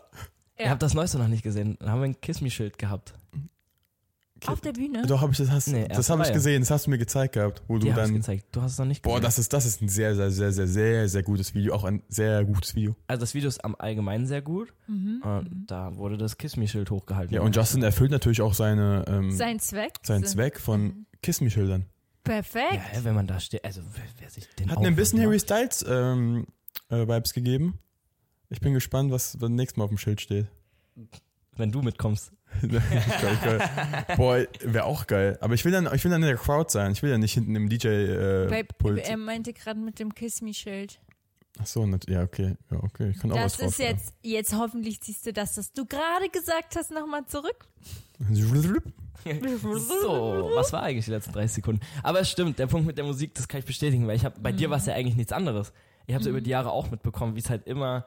Ihr habt das Neueste noch nicht gesehen. Da haben wir ein Kiss Me Gehabt. Auf der Bühne? Doch, habe ich das, hast, Nee, das habe ich gesehen, das hast du mir gezeigt gehabt, wo du ich dann. gezeigt. Du hast es noch nicht Boah, gesehen. das ist, das ist ein sehr, sehr, sehr, sehr, sehr, sehr gutes Video. Auch ein sehr gutes Video. Also das Video ist am Allgemeinen sehr gut. Mhm. Und da wurde das Kiss Me Schild hochgehalten. Ja, und Justin erfüllt natürlich auch seine, ähm, Sein Zweck? seinen Zweck von Kiss Me Schildern. Perfekt. ja, ja, wenn man da steht, also wer, wer sich den Hat mir ein bisschen. Harry Styles ähm, äh, Vibes gegeben. Ich bin gespannt, was beim nächsten Mal auf dem Schild steht. Wenn du mitkommst. geil, geil. Boah, wäre auch geil. Aber ich will dann, ich will dann in der Crowd sein. Ich will ja nicht hinten im Babe, DJ-Pult. er meinte gerade mit dem Kiss Me Schild. Ach so, nat- ja, okay. Ja, okay. Ich kann auch was Das ist drauf jetzt, jetzt hoffentlich siehst du das, was du gerade gesagt hast, nochmal zurück. So, was war eigentlich die letzten 30 Sekunden? Aber es stimmt, der Punkt mit der Musik, das kann ich bestätigen, weil ich habe bei dir war es ja eigentlich nichts anderes. Ich habe es über die Jahre auch mitbekommen, wie es halt immer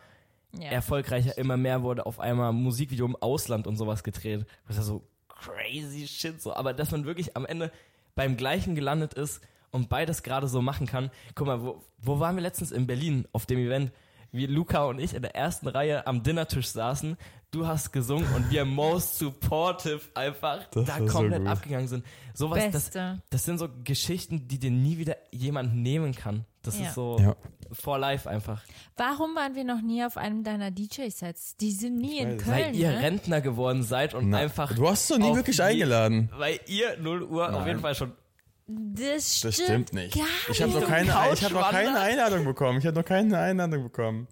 Ja. erfolgreicher, immer mehr wurde, auf einmal Musikvideo im Ausland und sowas gedreht. Das ist ja so crazy shit so, aber dass man wirklich am Ende beim gleichen gelandet ist und beides gerade so machen kann. Guck mal, wo, wo waren wir letztens in Berlin auf dem Event? Wie Luca und ich in der ersten Reihe am Dinnertisch saßen, du hast gesungen und wir most supportive einfach Das da so komplett gut. abgegangen sind. Sowas, das, das sind so Geschichten, die dir nie wieder jemand nehmen kann. Das Ja. ist so Ja. for life einfach. Warum waren wir noch nie auf einem deiner DJ-Sets? Die sind nie in. Köln. Weil ihr ne? Rentner geworden seid und Na, einfach. du hast doch nie auf wirklich eingeladen. Weil ihr 0 Uhr auf Nein. jeden Fall schon. Das stimmt, Das stimmt nicht. Gar Ich habe noch, keine, ich hab noch keine Einladung bekommen. Ich habe noch keine Einladung bekommen.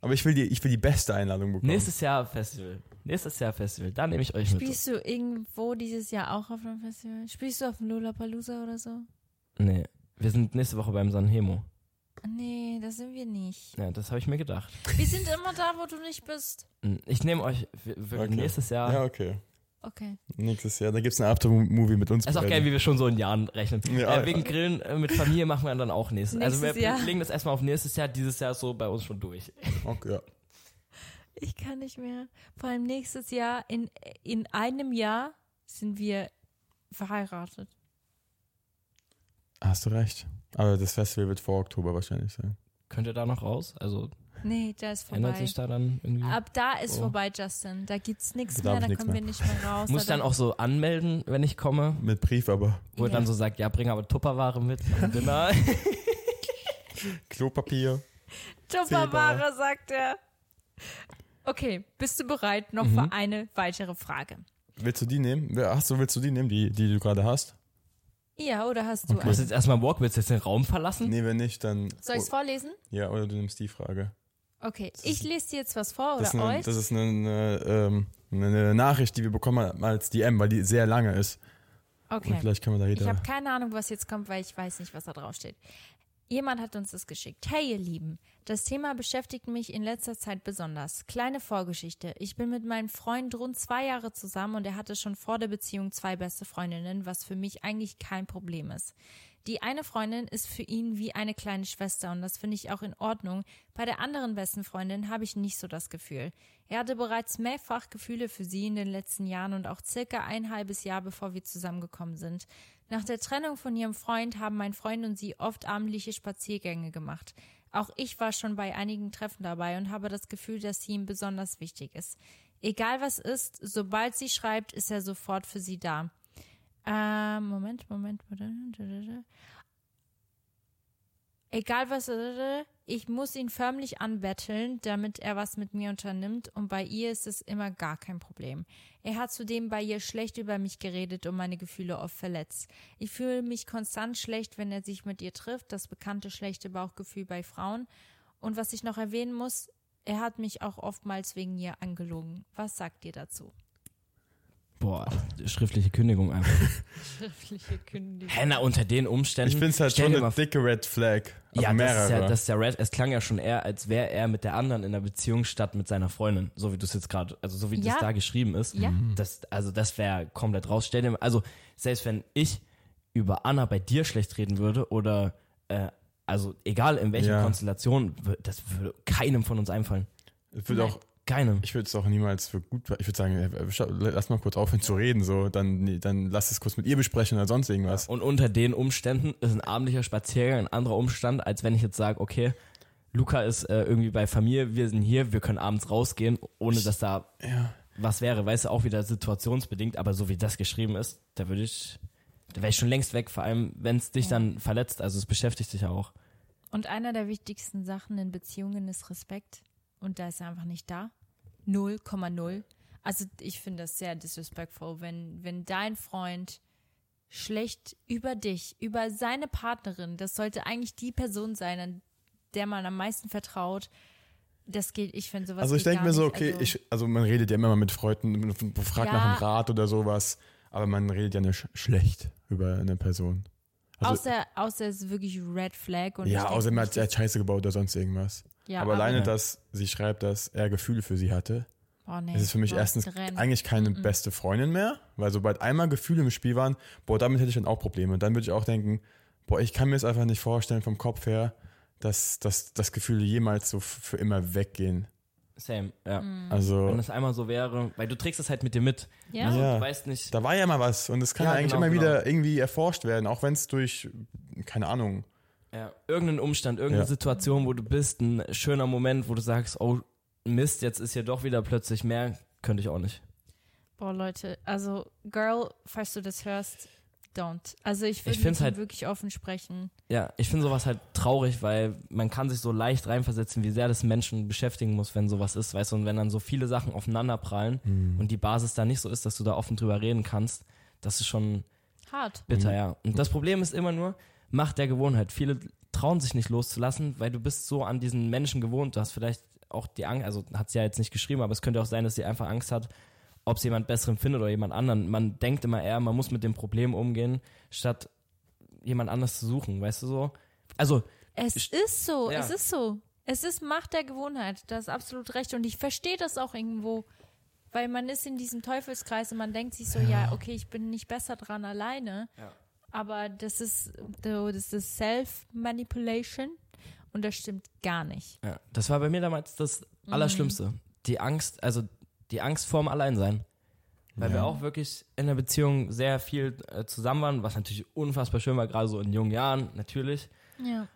Aber ich will die, ich will die beste Einladung bekommen. Nächstes Jahr Festival. Nächstes Jahr Festival. Da nehme ich euch mit. Spielst du irgendwo dieses Jahr auch auf einem Festival? Spielst du auf dem Lollapalooza oder so? Nee. Wir sind nächste Woche beim Sanhemo. Nee, da sind wir nicht. Ja, das habe ich mir gedacht. Wir sind immer da, wo du nicht bist. Ich nehme euch wir- wirklich Okay. nächstes Jahr. Ja, okay. Okay. Nächstes Jahr. Da gibt es eine After-Movie mit uns. ist auch beiden. geil, wie wir schon so in Jahren rechnen. Ja, äh, wegen Grillen äh, mit Familie machen wir dann auch nächstes. also wir Nächstes Jahr. legen das erstmal auf nächstes Jahr. Dieses Jahr ist so bei uns schon durch. Okay, ja. Ich kann nicht mehr. Vor allem nächstes Jahr, in, in einem Jahr sind wir verheiratet. Hast du recht. Aber das Festival wird vor Oktober wahrscheinlich sein. Könnt ihr da noch raus? Also Nee, da ist ändert vorbei. sich da dann irgendwie? Ab da ist Oh. vorbei, Justin. Da gibt's nichts mehr, da kommen wir mehr. nicht mehr raus. Muss ich da dann auch so anmelden, wenn ich komme, Mit Brief aber. wo er Ja. dann so sagt, ja, bring aber Tupperware mit. Dinner. Klopapier. Tupperware, sagt er. Okay, bist du bereit noch Mhm. für eine weitere Frage? Willst du die nehmen? Wer- Hast du, willst du die nehmen, die, die du gerade hast? Ja, oder hast du Du musst eine? jetzt erstmal Walk, willst du jetzt den Raum verlassen? Nee, wenn nicht, dann. Soll ich es vorlesen? Ja, oder du nimmst die Frage. Okay, ich lese dir jetzt was vor Das oder ist, eine, euch. das ist eine, eine, ähm, eine Nachricht, die wir bekommen haben als DM, weil die sehr lange ist. Und Okay. vielleicht können wir da Ich jeder. habe keine Ahnung, was jetzt kommt, weil ich weiß nicht, was da drauf steht. Jemand hat uns das geschickt. Hey, ihr Lieben, das Thema beschäftigt mich in letzter Zeit besonders. Kleine Vorgeschichte. Ich bin mit meinem Freund rund zwei Jahre zusammen und er hatte schon vor der Beziehung zwei beste Freundinnen, was für mich eigentlich kein Problem ist. Die eine Freundin ist für ihn wie eine kleine Schwester und das finde ich auch in Ordnung. Bei der anderen besten Freundin habe ich nicht so das Gefühl. Er hatte bereits mehrfach Gefühle für sie in den letzten Jahren und auch circa ein halbes Jahr bevor wir zusammengekommen sind. Nach der Trennung von ihrem Freund haben mein Freund und sie oft abendliche Spaziergänge gemacht. Auch ich war schon bei einigen Treffen dabei und habe das Gefühl, dass sie ihm besonders wichtig ist. Egal was ist, sobald sie schreibt, ist er sofort für sie da. Ähm, Moment, Moment, Moment. Egal was, ich muss ihn förmlich anbetteln, damit er was mit mir unternimmt und bei ihr ist es immer gar kein Problem. Er hat zudem bei ihr schlecht über mich geredet und meine Gefühle oft verletzt. Ich fühle mich konstant schlecht, wenn er sich mit ihr trifft, das bekannte schlechte Bauchgefühl bei Frauen. Und was ich noch erwähnen muss, er hat mich auch oftmals wegen ihr angelogen. Was sagt ihr dazu? Boah, schriftliche Kündigung einfach. Schriftliche Kündigung. Hä, na, unter den Umständen. Ich finde es halt schon eine dicke Red Flag. Also Ja, das mehrere. ist ja, das ist ja Red. Es klang ja schon eher, als wäre er mit der anderen in einer Beziehung statt mit seiner Freundin. So wie du es jetzt gerade, also so wie Ja. das da geschrieben ist. Ja. Das, also das wäre komplett raus. Stell dir mal, also selbst wenn ich über Anna bei dir schlecht reden würde oder, äh, also egal in welcher Ja. Konstellation, das würde keinem von uns einfallen. ich würde auch, Keinem. ich würde es auch niemals für gut, ich würde sagen, äh, schau, lass mal kurz aufhören zu reden, so, dann, dann lass es kurz mit ihr besprechen oder sonst irgendwas. Und unter den Umständen ist ein abendlicher Spaziergang ein anderer Umstand, als wenn ich jetzt sage, okay, Luca ist äh, irgendwie bei Familie, wir sind hier, wir können abends rausgehen, ohne dass da Ja. was wäre, weißt du, auch wieder situationsbedingt, aber so wie das geschrieben ist, da würde ich, da wäre ich schon längst weg, vor allem, wenn es dich dann verletzt, also es beschäftigt dich ja auch. Und einer der wichtigsten Sachen in Beziehungen ist Respekt. Und da ist er einfach nicht da. 0,0. Also ich finde das sehr disrespectful, wenn, wenn dein Freund schlecht über dich, über seine Partnerin, das sollte eigentlich die Person sein, an der man am meisten vertraut. Das geht, ich finde sowas. Also ich denke mir so, okay, also, ich, also man redet ja immer mal mit Freunden, man fragt Ja. nach einem Rat oder sowas, aber man redet ja nicht schlecht über eine Person. Also, außer, außer es ist wirklich Red Flag. Und ja, außer man hat, hat Scheiße gebaut oder sonst irgendwas. Ja, aber alleine, Ja. dass sie schreibt, dass er Gefühle für sie hatte, oh nee, ist es für mich erstens trenn. eigentlich keine beste Freundin mehr, weil sobald einmal Gefühle im Spiel waren, boah, damit hätte ich dann auch Probleme. Und dann würde ich auch denken, boah, ich kann mir es einfach nicht vorstellen vom Kopf her, dass, dass, dass Gefühle jemals so für immer weggehen. Same, ja. Mhm. Also, Wenn es einmal so wäre, weil du trägst es halt mit dir mit. Ja. Also, Ja. Du weißt nicht, da war ja mal was und es kann Ja, eigentlich genau, immer genau. wieder irgendwie erforscht werden, auch wenn es durch, keine Ahnung, ja, irgendein Umstand, irgendeine Ja. Situation, wo du bist, ein schöner Moment, wo du sagst, oh Mist, jetzt ist hier doch wieder plötzlich mehr, könnte ich auch nicht. Boah, Leute, also Girl, falls du das hörst, don't. Also ich würde mit halt- wirklich offen sprechen. Ja, ich finde sowas halt traurig, weil man kann sich so leicht reinversetzen, wie sehr das Menschen beschäftigen muss, wenn sowas ist, weißt du, und wenn dann so viele Sachen aufeinander prallen Mhm. und die Basis da nicht so ist, dass du da offen drüber reden kannst, das ist schon Hart. bitter, Mhm. ja. Und das Problem ist immer nur, Macht der Gewohnheit. Viele trauen sich nicht loszulassen, weil du bist so an diesen Menschen gewohnt. Du hast vielleicht auch die Angst, also hat sie ja jetzt nicht geschrieben, aber es könnte auch sein, dass sie einfach Angst hat, ob sie jemand Besseren findet oder jemand anderen. Man denkt immer eher, man muss mit dem Problem umgehen, statt jemand anders zu suchen, weißt du so? Also, Es Ich- ist so, Ja. es ist so. Es ist Macht der Gewohnheit. Das ist absolut recht. Und ich verstehe das auch irgendwo. Weil man ist in diesem Teufelskreis und man denkt sich so, ja, okay, ich bin nicht besser dran alleine. Ja. Aber das ist, so, das ist Self-Manipulation und das stimmt gar nicht. ja, das war bei mir damals das Allerschlimmste. Die Angst, also die Angst vorm Alleinsein. Weil wir Ja. auch wirklich in der Beziehung sehr viel äh, zusammen waren, was natürlich unfassbar schön war, gerade so in jungen Jahren, natürlich. Ja.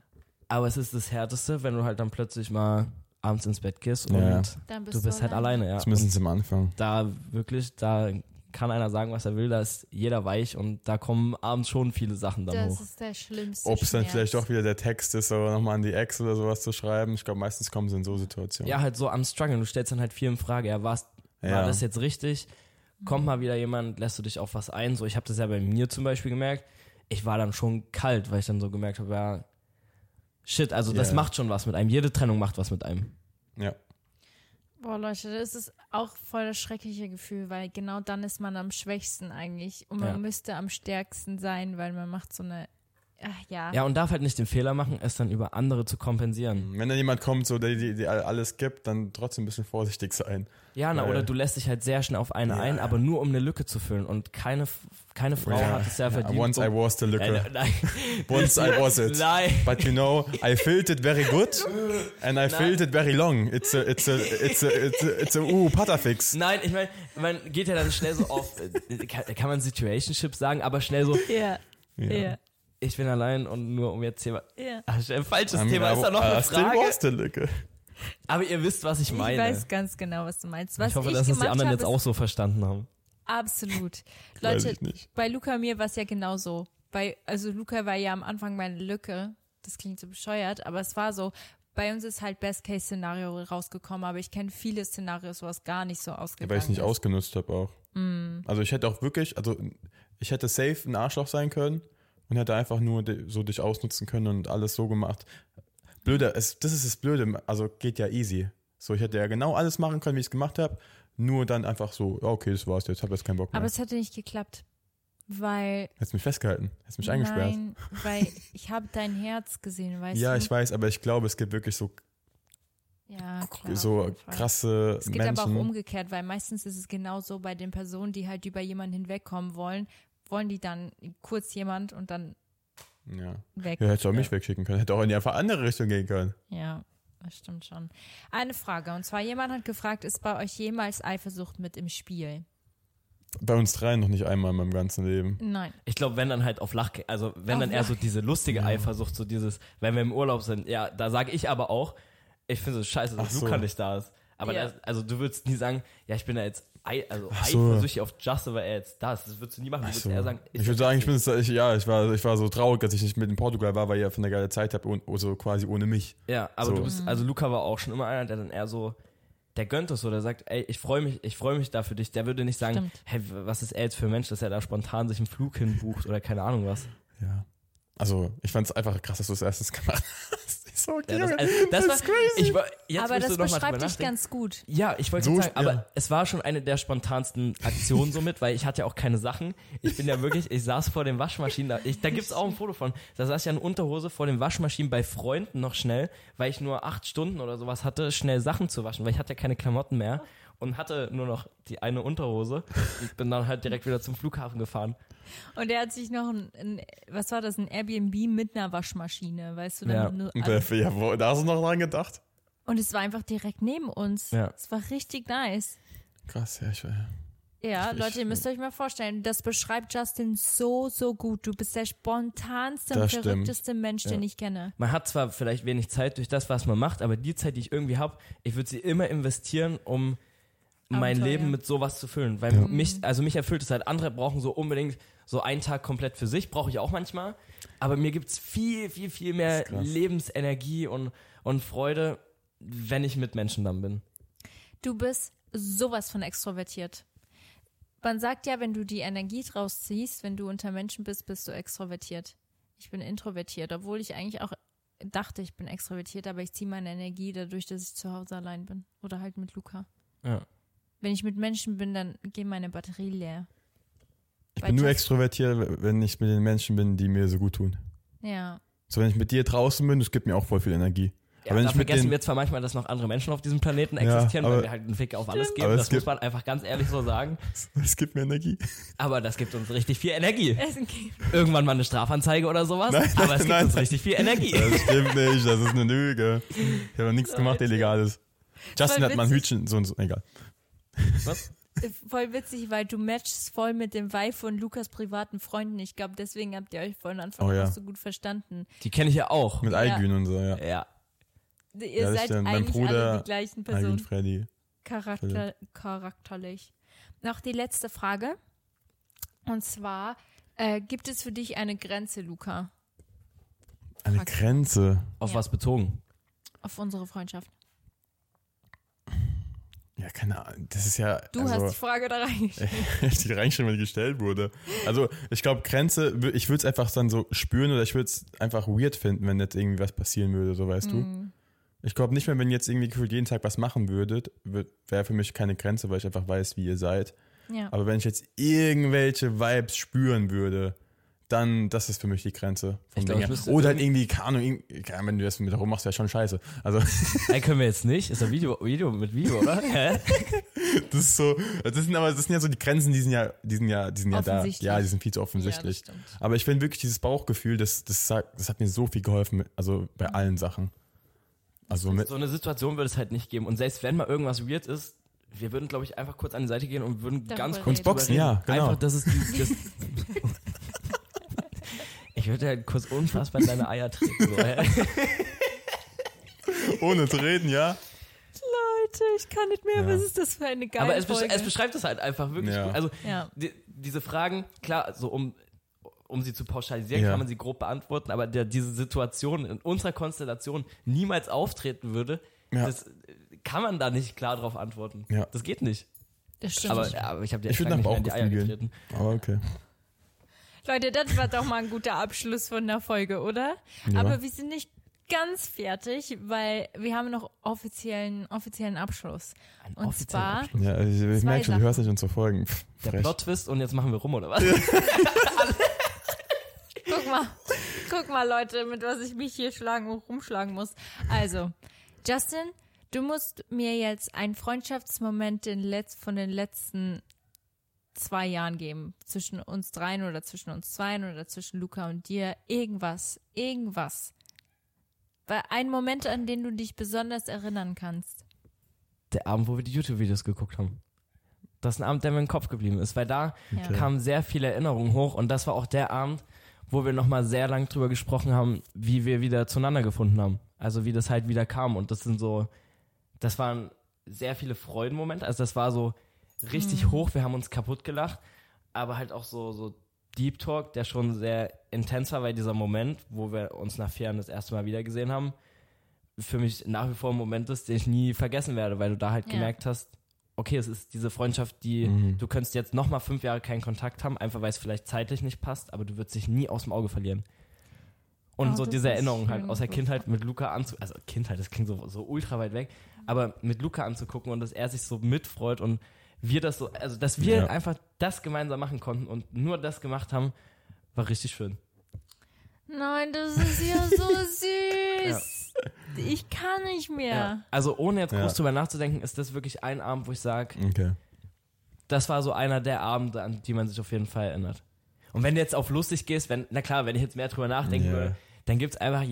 Aber es ist das Härteste, wenn du halt dann plötzlich mal abends ins Bett gehst und Ja. Dann bist du bist halt allein. alleine, ja. Zumindest am Anfang. Da wirklich, da kann einer sagen, was er will, da ist jeder weich und da kommen abends schon viele Sachen dann Das hoch. ist der schlimmste Ob es dann vielleicht doch wieder der Text ist, aber nochmal an die Ex oder sowas zu schreiben. Ich glaube, meistens kommen sie in so Situationen. Ja, halt so am Struggle. Du stellst dann halt viel in Frage. Ja, war's, war Ja. das jetzt richtig? Kommt mal wieder jemand, lässt du dich auf was ein? So, ich habe das ja bei mir zum Beispiel gemerkt. Ich war dann schon kalt, weil ich dann so gemerkt habe, ja, shit, also das Ja. macht schon was mit einem. Jede Trennung macht was mit einem. ja. Boah, Leute, das ist auch voll das schreckliche Gefühl, weil genau dann ist man am schwächsten eigentlich. Und man Ja. müsste am stärksten sein, weil man macht so eine. Ach, ja. Ja, und darf halt nicht den Fehler machen, es dann über andere zu kompensieren. Wenn dann jemand kommt, so, der die, die alles gibt, dann trotzdem ein bisschen vorsichtig sein. Ja, na, Weil- oder du lässt dich halt sehr schnell auf eine Ja. ein, aber nur um eine Lücke zu füllen. Und keine, keine Frau hat es ja verdient. Once I was the Nein, lücke. nein, Once I was it. nein. But you know, I filled it very good and I filled it very long. It's a, it's a, it's a, it's a, it's a uh, Patafix. Nein, ich meine, man geht ja dann schnell so auf, äh, kann, kann man Situationship sagen, aber schnell so, Ja. Ja. Ich bin allein und nur um jetzt Thema. ja. Ach, ein falsches Thema, ist da noch eine still Frage? Aber ihr wisst, was ich Ich meine. weiß ganz genau, was du meinst. Was ich hoffe, ich dass es die anderen habe, jetzt auch so verstanden haben. Absolut. Weiß Leute, ich nicht. bei Luca und mir war es ja genauso. Bei, also Luca war ja am Anfang meine Lücke. Das klingt so bescheuert, aber es war so. Bei uns ist halt Best-Case-Szenario rausgekommen, aber ich kenne viele Szenarios, wo es gar nicht so ausgegangen Weil ich es nicht ausgenutzt habe auch. Mm. Also ich hätte auch wirklich, also ich hätte safe ein Arschloch sein können und hätte einfach nur so dich ausnutzen können und alles so gemacht. Blöde, es, das ist das Blöde, also geht ja easy. So, ich hätte ja genau alles machen können, wie ich es gemacht habe, nur dann einfach so, ja, okay, das war's jetzt, habe jetzt keinen Bock mehr. Aber es hätte nicht geklappt, weil Hättest mich festgehalten, hättest mich eingesperrt. Nein, weil ich habe dein Herz gesehen, weißt Ja, du? ich weiß, aber ich glaube, es gibt wirklich so, Ja, klar, so krasse Es geht Menschen. aber auch umgekehrt, weil meistens ist es genauso bei den Personen, die halt über jemanden hinwegkommen wollen, wollen die dann kurz jemand und dann ja. weg. ja, hättest du auch mich wegschicken können. Hätte auch in die einfach andere Richtung gehen können. Ja, das stimmt schon. Eine Frage, und zwar jemand hat gefragt, ist bei euch jemals Eifersucht mit im Spiel? Bei uns dreien noch nicht einmal in meinem ganzen Leben. Nein. Ich glaube, wenn dann halt auf Lach, also wenn Auf dann eher so Lach- diese lustige Eifersucht, so dieses, wenn wir im Urlaub sind, ja, da sage ich aber auch, ich finde es scheiße, dass Ach so. Luca nicht da ist. Aber Ja. das, also du würdest nie sagen, ja, ich bin da jetzt also Ach so. eifersüchtig auf Justin, weil er jetzt da ist. Das würdest du nie machen. Du so. eher sagen, Ich würde sagen, ich bin, ich, ja, ich war, ich war so traurig, dass ich nicht mit in Portugal war, weil ihr von der geile Zeit habt, und so quasi ohne mich. Ja, aber So. du bist, also Luca war auch schon immer einer, der dann eher so, der gönnt es so, der sagt, ey, ich freue mich, ich freue mich da für dich. Der würde nicht sagen, Stimmt. hey, was ist er jetzt für ein Mensch, dass er da spontan sich einen Flug hinbucht oder keine Ahnung was. Ja. Also, ich fand es einfach krass, dass du es erstens gemacht hast. So, okay, Ja, das, also, das, das war, ist crazy. Ich, war- jetzt Aber das du noch mal beschreibt dich ganz gut. Ja, ich wollte So sagen, aber ja. es war schon eine der spontansten Aktionen somit, weil ich hatte ja auch keine Sachen. Ich bin ja wirklich, ich saß vor den Waschmaschinen, da, ich, da gibt's auch ein Foto von. Da saß ich ja in Unterhose vor den Waschmaschinen bei Freunden noch schnell, weil ich nur acht Stunden oder sowas hatte, schnell Sachen zu waschen, weil ich hatte ja keine Klamotten mehr und hatte nur noch die eine Unterhose. Ich bin dann halt direkt wieder zum Flughafen gefahren. Und er hat sich noch ein, ein was war das, ein Airbnb mit einer Waschmaschine, weißt du? Ja. nur ja, wo, da hast du noch dran gedacht? Und es war einfach direkt neben uns. Ja. Es war richtig nice. Krass, ja, ich, Ja, Ich- Leute, ihr müsst euch mal vorstellen, das beschreibt Justin so, so gut. Du bist der spontanste und Das stimmt. verrückteste Mensch, den Ja. ich kenne. Man hat zwar vielleicht wenig Zeit durch das, was man macht, aber die Zeit, die ich irgendwie habe, ich würde sie immer investieren, um mein Abenteuer. Leben mit sowas zu füllen. Weil Ja. mich, also mich erfüllt es halt. Andere brauchen so unbedingt so einen Tag komplett für sich, brauche ich auch manchmal. Aber mir gibt's viel, viel, viel mehr. Lebensenergie und, und Freude, wenn ich mit Menschen dann bin. Du bist sowas von extrovertiert. Man sagt ja, wenn du die Energie draus ziehst, wenn du unter Menschen bist, bist du extrovertiert. Ich bin introvertiert, obwohl ich eigentlich auch dachte, ich bin extrovertiert, aber ich ziehe meine Energie dadurch, dass ich zu Hause allein bin. Oder halt mit Luca. Ja. Wenn ich mit Menschen bin, dann geht meine Batterie leer. ich Bei bin nur extrovertiert, wenn ich mit den Menschen bin, die mir so gut tun. Ja. So, wenn ich mit dir draußen bin, das gibt mir auch voll viel Energie. Ja, Aber wenn da ich mit vergessen den- wir zwar manchmal, dass noch andere Menschen auf diesem Planeten Ja, existieren, weil aber- wir halt einen Fick auf alles geben. Das muss gibt- man einfach ganz ehrlich so sagen. Es gibt mir Energie. Aber das gibt uns richtig viel Energie. Irgendwann mal eine Strafanzeige oder sowas. Nein, aber es gibt nein, uns nein. richtig viel Energie. Das stimmt nicht, das ist eine Lüge. Ich habe noch nichts gemacht, Leute. Illegales. Justin hat mal ein. Hütchen, so und so, egal. Was? voll witzig, weil du matchst voll mit dem Vibe von Lukas privaten Freunden. Ich glaube, deswegen habt ihr euch von Anfang Oh an ja. auch so gut verstanden. Die kenne ich ja auch. Mit Ja. Aigün und so, ja. Ja. Ihr Ja, seid eigentlich Bruder, alle die gleichen Personen. Freddy. Charakter, charakterlich. Noch die letzte Frage. Und zwar, äh, gibt es für dich eine Grenze, Luca, Eine Fuck. Grenze. Auf Ja. was bezogen? auf unsere Freundschaft? Ja, keine Ahnung. Das ist ja. Du also, hast die Frage da reingeschrieben. die reingeschrieben, weil die gestellt wurde. Also, ich glaube, Grenze, ich würde es einfach dann so spüren oder ich würde es einfach weird finden, wenn jetzt irgendwie was passieren würde, so weißt du. Mm. Ich glaube nicht mehr, wenn ihr jetzt irgendwie gefühlt jeden Tag was machen würdet, wäre für mich keine Grenze, weil ich einfach weiß, wie ihr seid. Ja. Aber wenn ich jetzt irgendwelche Vibes spüren würde, dann, das ist für mich die Grenze. Vom Ich glaub, ich Oder halt irgendwie, keine Ahnung, irgendwie- keine Ahnung, wenn du das mit rum machst, wäre schon scheiße. Also, Nein, können wir jetzt nicht. Ist ein Video, Video mit Video, oder? Hä? das ist so, das sind aber, das sind ja so die Grenzen, die sind ja, die sind ja, die sind ja da. Ja, die sind viel zu Ja, offensichtlich. stimmt. aber ich finde wirklich dieses Bauchgefühl, das, das, sagt, das hat mir so viel geholfen, also bei Mhm. allen Sachen. Also mit, So eine Situation würde es halt nicht geben. Und selbst wenn mal irgendwas weird ist, wir würden, glaube ich, einfach kurz an die Seite gehen und würden Darüber ganz reden. kurz Uns boxen, reden. ja, genau. Einfach, das ist die, das würde halt kurz unfassbar in deine Eier treten. So, ohne zu reden, ja. Leute, ich kann nicht mehr. Ja. Was ist das für eine geile Aber es, besch Folge? es beschreibt es halt einfach wirklich Ja. gut. Also ja. die, diese Fragen, klar, so um, um sie zu pauschalisieren, Ja. kann man sie grob beantworten, aber der, diese Situation in unserer Konstellation niemals auftreten würde, Ja. das kann man da nicht klar drauf antworten. Ja. Das geht nicht. Das stimmt. Aber, aber ich habe dir Ich nicht in die Eier getreten. Aber okay. Leute, das war doch mal ein guter Abschluss von der Folge, oder? Ja. Aber wir sind nicht ganz fertig, weil wir haben noch offiziellen, offiziellen Abschluss. Ein Und offizieller zwar- Abschluss. Ja, ich, ich merke schon, du hörst nicht unsere Folgen. Der. Plot-Twist und jetzt machen wir rum, oder was? Guck mal, guck mal, Leute, mit was ich mich hier schlagen und rumschlagen muss. Also, Justin, du musst mir jetzt einen Freundschaftsmoment den Letz von den letzten zwei Jahren geben. Zwischen uns dreien oder zwischen uns zweien oder zwischen Luca und dir. Irgendwas, irgendwas. Weil ein Moment, an den du dich besonders erinnern kannst. Der Abend, wo wir die YouTube-Videos geguckt haben. Das ist ein Abend, der mir im Kopf geblieben ist, weil da Ja. Kamen sehr viele Erinnerungen hoch und das war auch der Abend, wo wir nochmal sehr lang drüber gesprochen haben, wie wir wieder zueinander gefunden haben. Also wie das halt wieder kam und das sind so, das waren sehr viele Freudenmomente, also das war so, richtig Mhm. hoch, wir haben uns kaputt gelacht, aber halt auch so, so Deep Talk, der schon sehr intens war, weil dieser Moment, wo wir uns nach vier Jahren das erste Mal wiedergesehen haben, für mich nach wie vor ein Moment ist, den ich nie vergessen werde, weil du da halt Ja. gemerkt hast, okay, es ist diese Freundschaft, die Mhm. du könntest jetzt noch mal fünf Jahre keinen Kontakt haben, einfach weil es vielleicht zeitlich nicht passt, aber du wirst dich nie aus dem Auge verlieren. Und Oh, so diese ist Erinnerungen halt aus der. Kindheit mit Luca anzu, also Kindheit, das klingt so, so ultra weit weg, aber mit Luca anzugucken und dass er sich so mitfreut und wir das so, also dass wir Ja. einfach das gemeinsam machen konnten und nur das gemacht haben, war richtig schön. Nein, das ist ja so süß. Ich kann nicht mehr. Also ohne jetzt groß Ja. drüber nachzudenken, ist das wirklich ein Abend, wo ich sage, Okay. das war so einer der Abende, an die man sich auf jeden Fall erinnert. Und wenn du jetzt auf lustig gehst, wenn, na klar, wenn ich jetzt mehr drüber nachdenken Ja. würde, dann gibt's einfach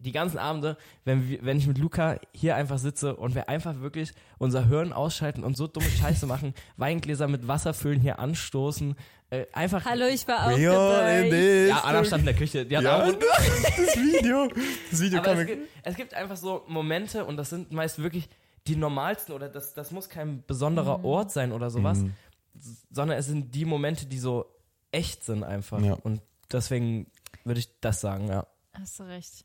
die ganzen Abende, wenn, wir, wenn ich mit Luca hier einfach sitze und wir einfach wirklich unser Hirn ausschalten und so dumme Scheiße machen, Weingläser mit Wasser füllen, hier anstoßen, äh, einfach. Hallo, ich war auch Ja, dabei. Ja, Anna stand in der Küche, die hat Ja, auch das Video. Das Video Aber kann es gibt, es gibt einfach so Momente und das sind meist wirklich die normalsten oder das, das muss kein besonderer Ort sein oder sowas, Mhm. sondern es sind die Momente, die so echt sind einfach. Ja. Und deswegen würde ich das sagen, ja. Hast du recht.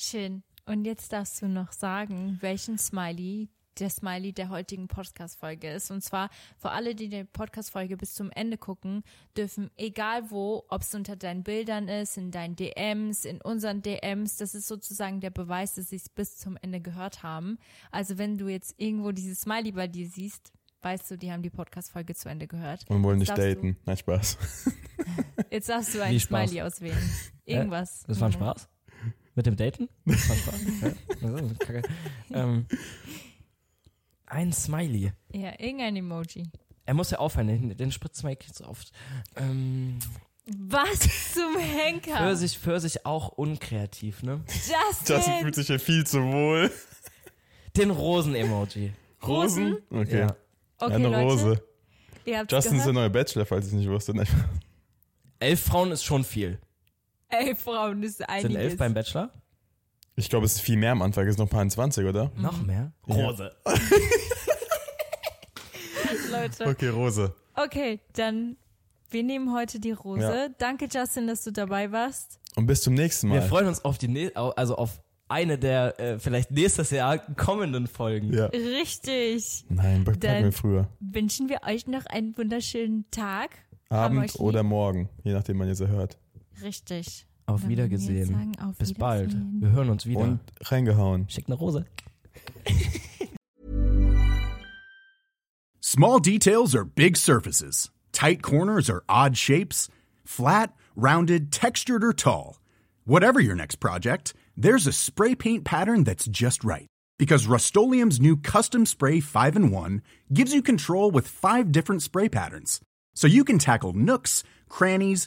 Schön. Und jetzt darfst du noch sagen, welchen Smiley der Smiley der heutigen Podcast-Folge ist. Und zwar für alle, die die Podcast-Folge bis zum Ende gucken, dürfen, egal wo, ob es unter deinen Bildern ist, in deinen DMs, in unseren DMs, das ist sozusagen der Beweis, dass sie es bis zum Ende gehört haben. Also wenn du jetzt irgendwo dieses Smiley bei dir siehst, weißt du, die haben die Podcast-Folge zu Ende gehört. Und wollen nicht Darfst du- daten. Nein, Spaß. Jetzt darfst du ein? Smiley auswählen. Irgendwas. Das war ein Spaß? Mit dem Daten? Ja. Ähm, ein Smiley. Ja, irgendein Emoji. Er muss ja aufhören, den, den spritzt man so oft. Ähm, Was zum Henker? Pfirsich, Pfirsich auch unkreativ, ne? Justin! Justin fühlt sich hier viel zu wohl. Den Rosen-Emoji. Rosen? Okay. Ja. Okay, Eine Leute, Rose. Justin ist der gehört. neue Bachelor, falls ich es nicht wusste. Elf Frauen ist schon viel. Elf Frauen ist einiges. Sind elf beim Bachelor? Ich glaube, es ist viel mehr am Anfang. Es ist noch ein paar 20, oder? Noch mehr? Rose. Leute. Okay, Rose. Okay, dann wir nehmen heute die Rose. Ja. Danke, Justin, dass du dabei warst. Und bis zum nächsten Wir Mal. freuen uns auf die, au- also auf eine der äh, vielleicht nächstes Jahr kommenden Folgen. Ja. Richtig. Nein, packen Dann- wir früher. Wünschen wir euch noch einen wunderschönen Tag. Abend oder morgen, je nachdem, wann ihr sie hört. Richtig. Auf Dann würden wir jetzt Wiedergesehen. sagen, auf Bis bald. Wir hören uns wieder. Und reingehauen. Schickt eine Rose. Small details are big surfaces. Tight corners are odd shapes. Flat, rounded, textured, or tall. Whatever your next project, there's a spray paint pattern that's just right. Because Rust new Custom Spray 5 in 1 gives you control with five different spray patterns. So you can tackle nooks, crannies,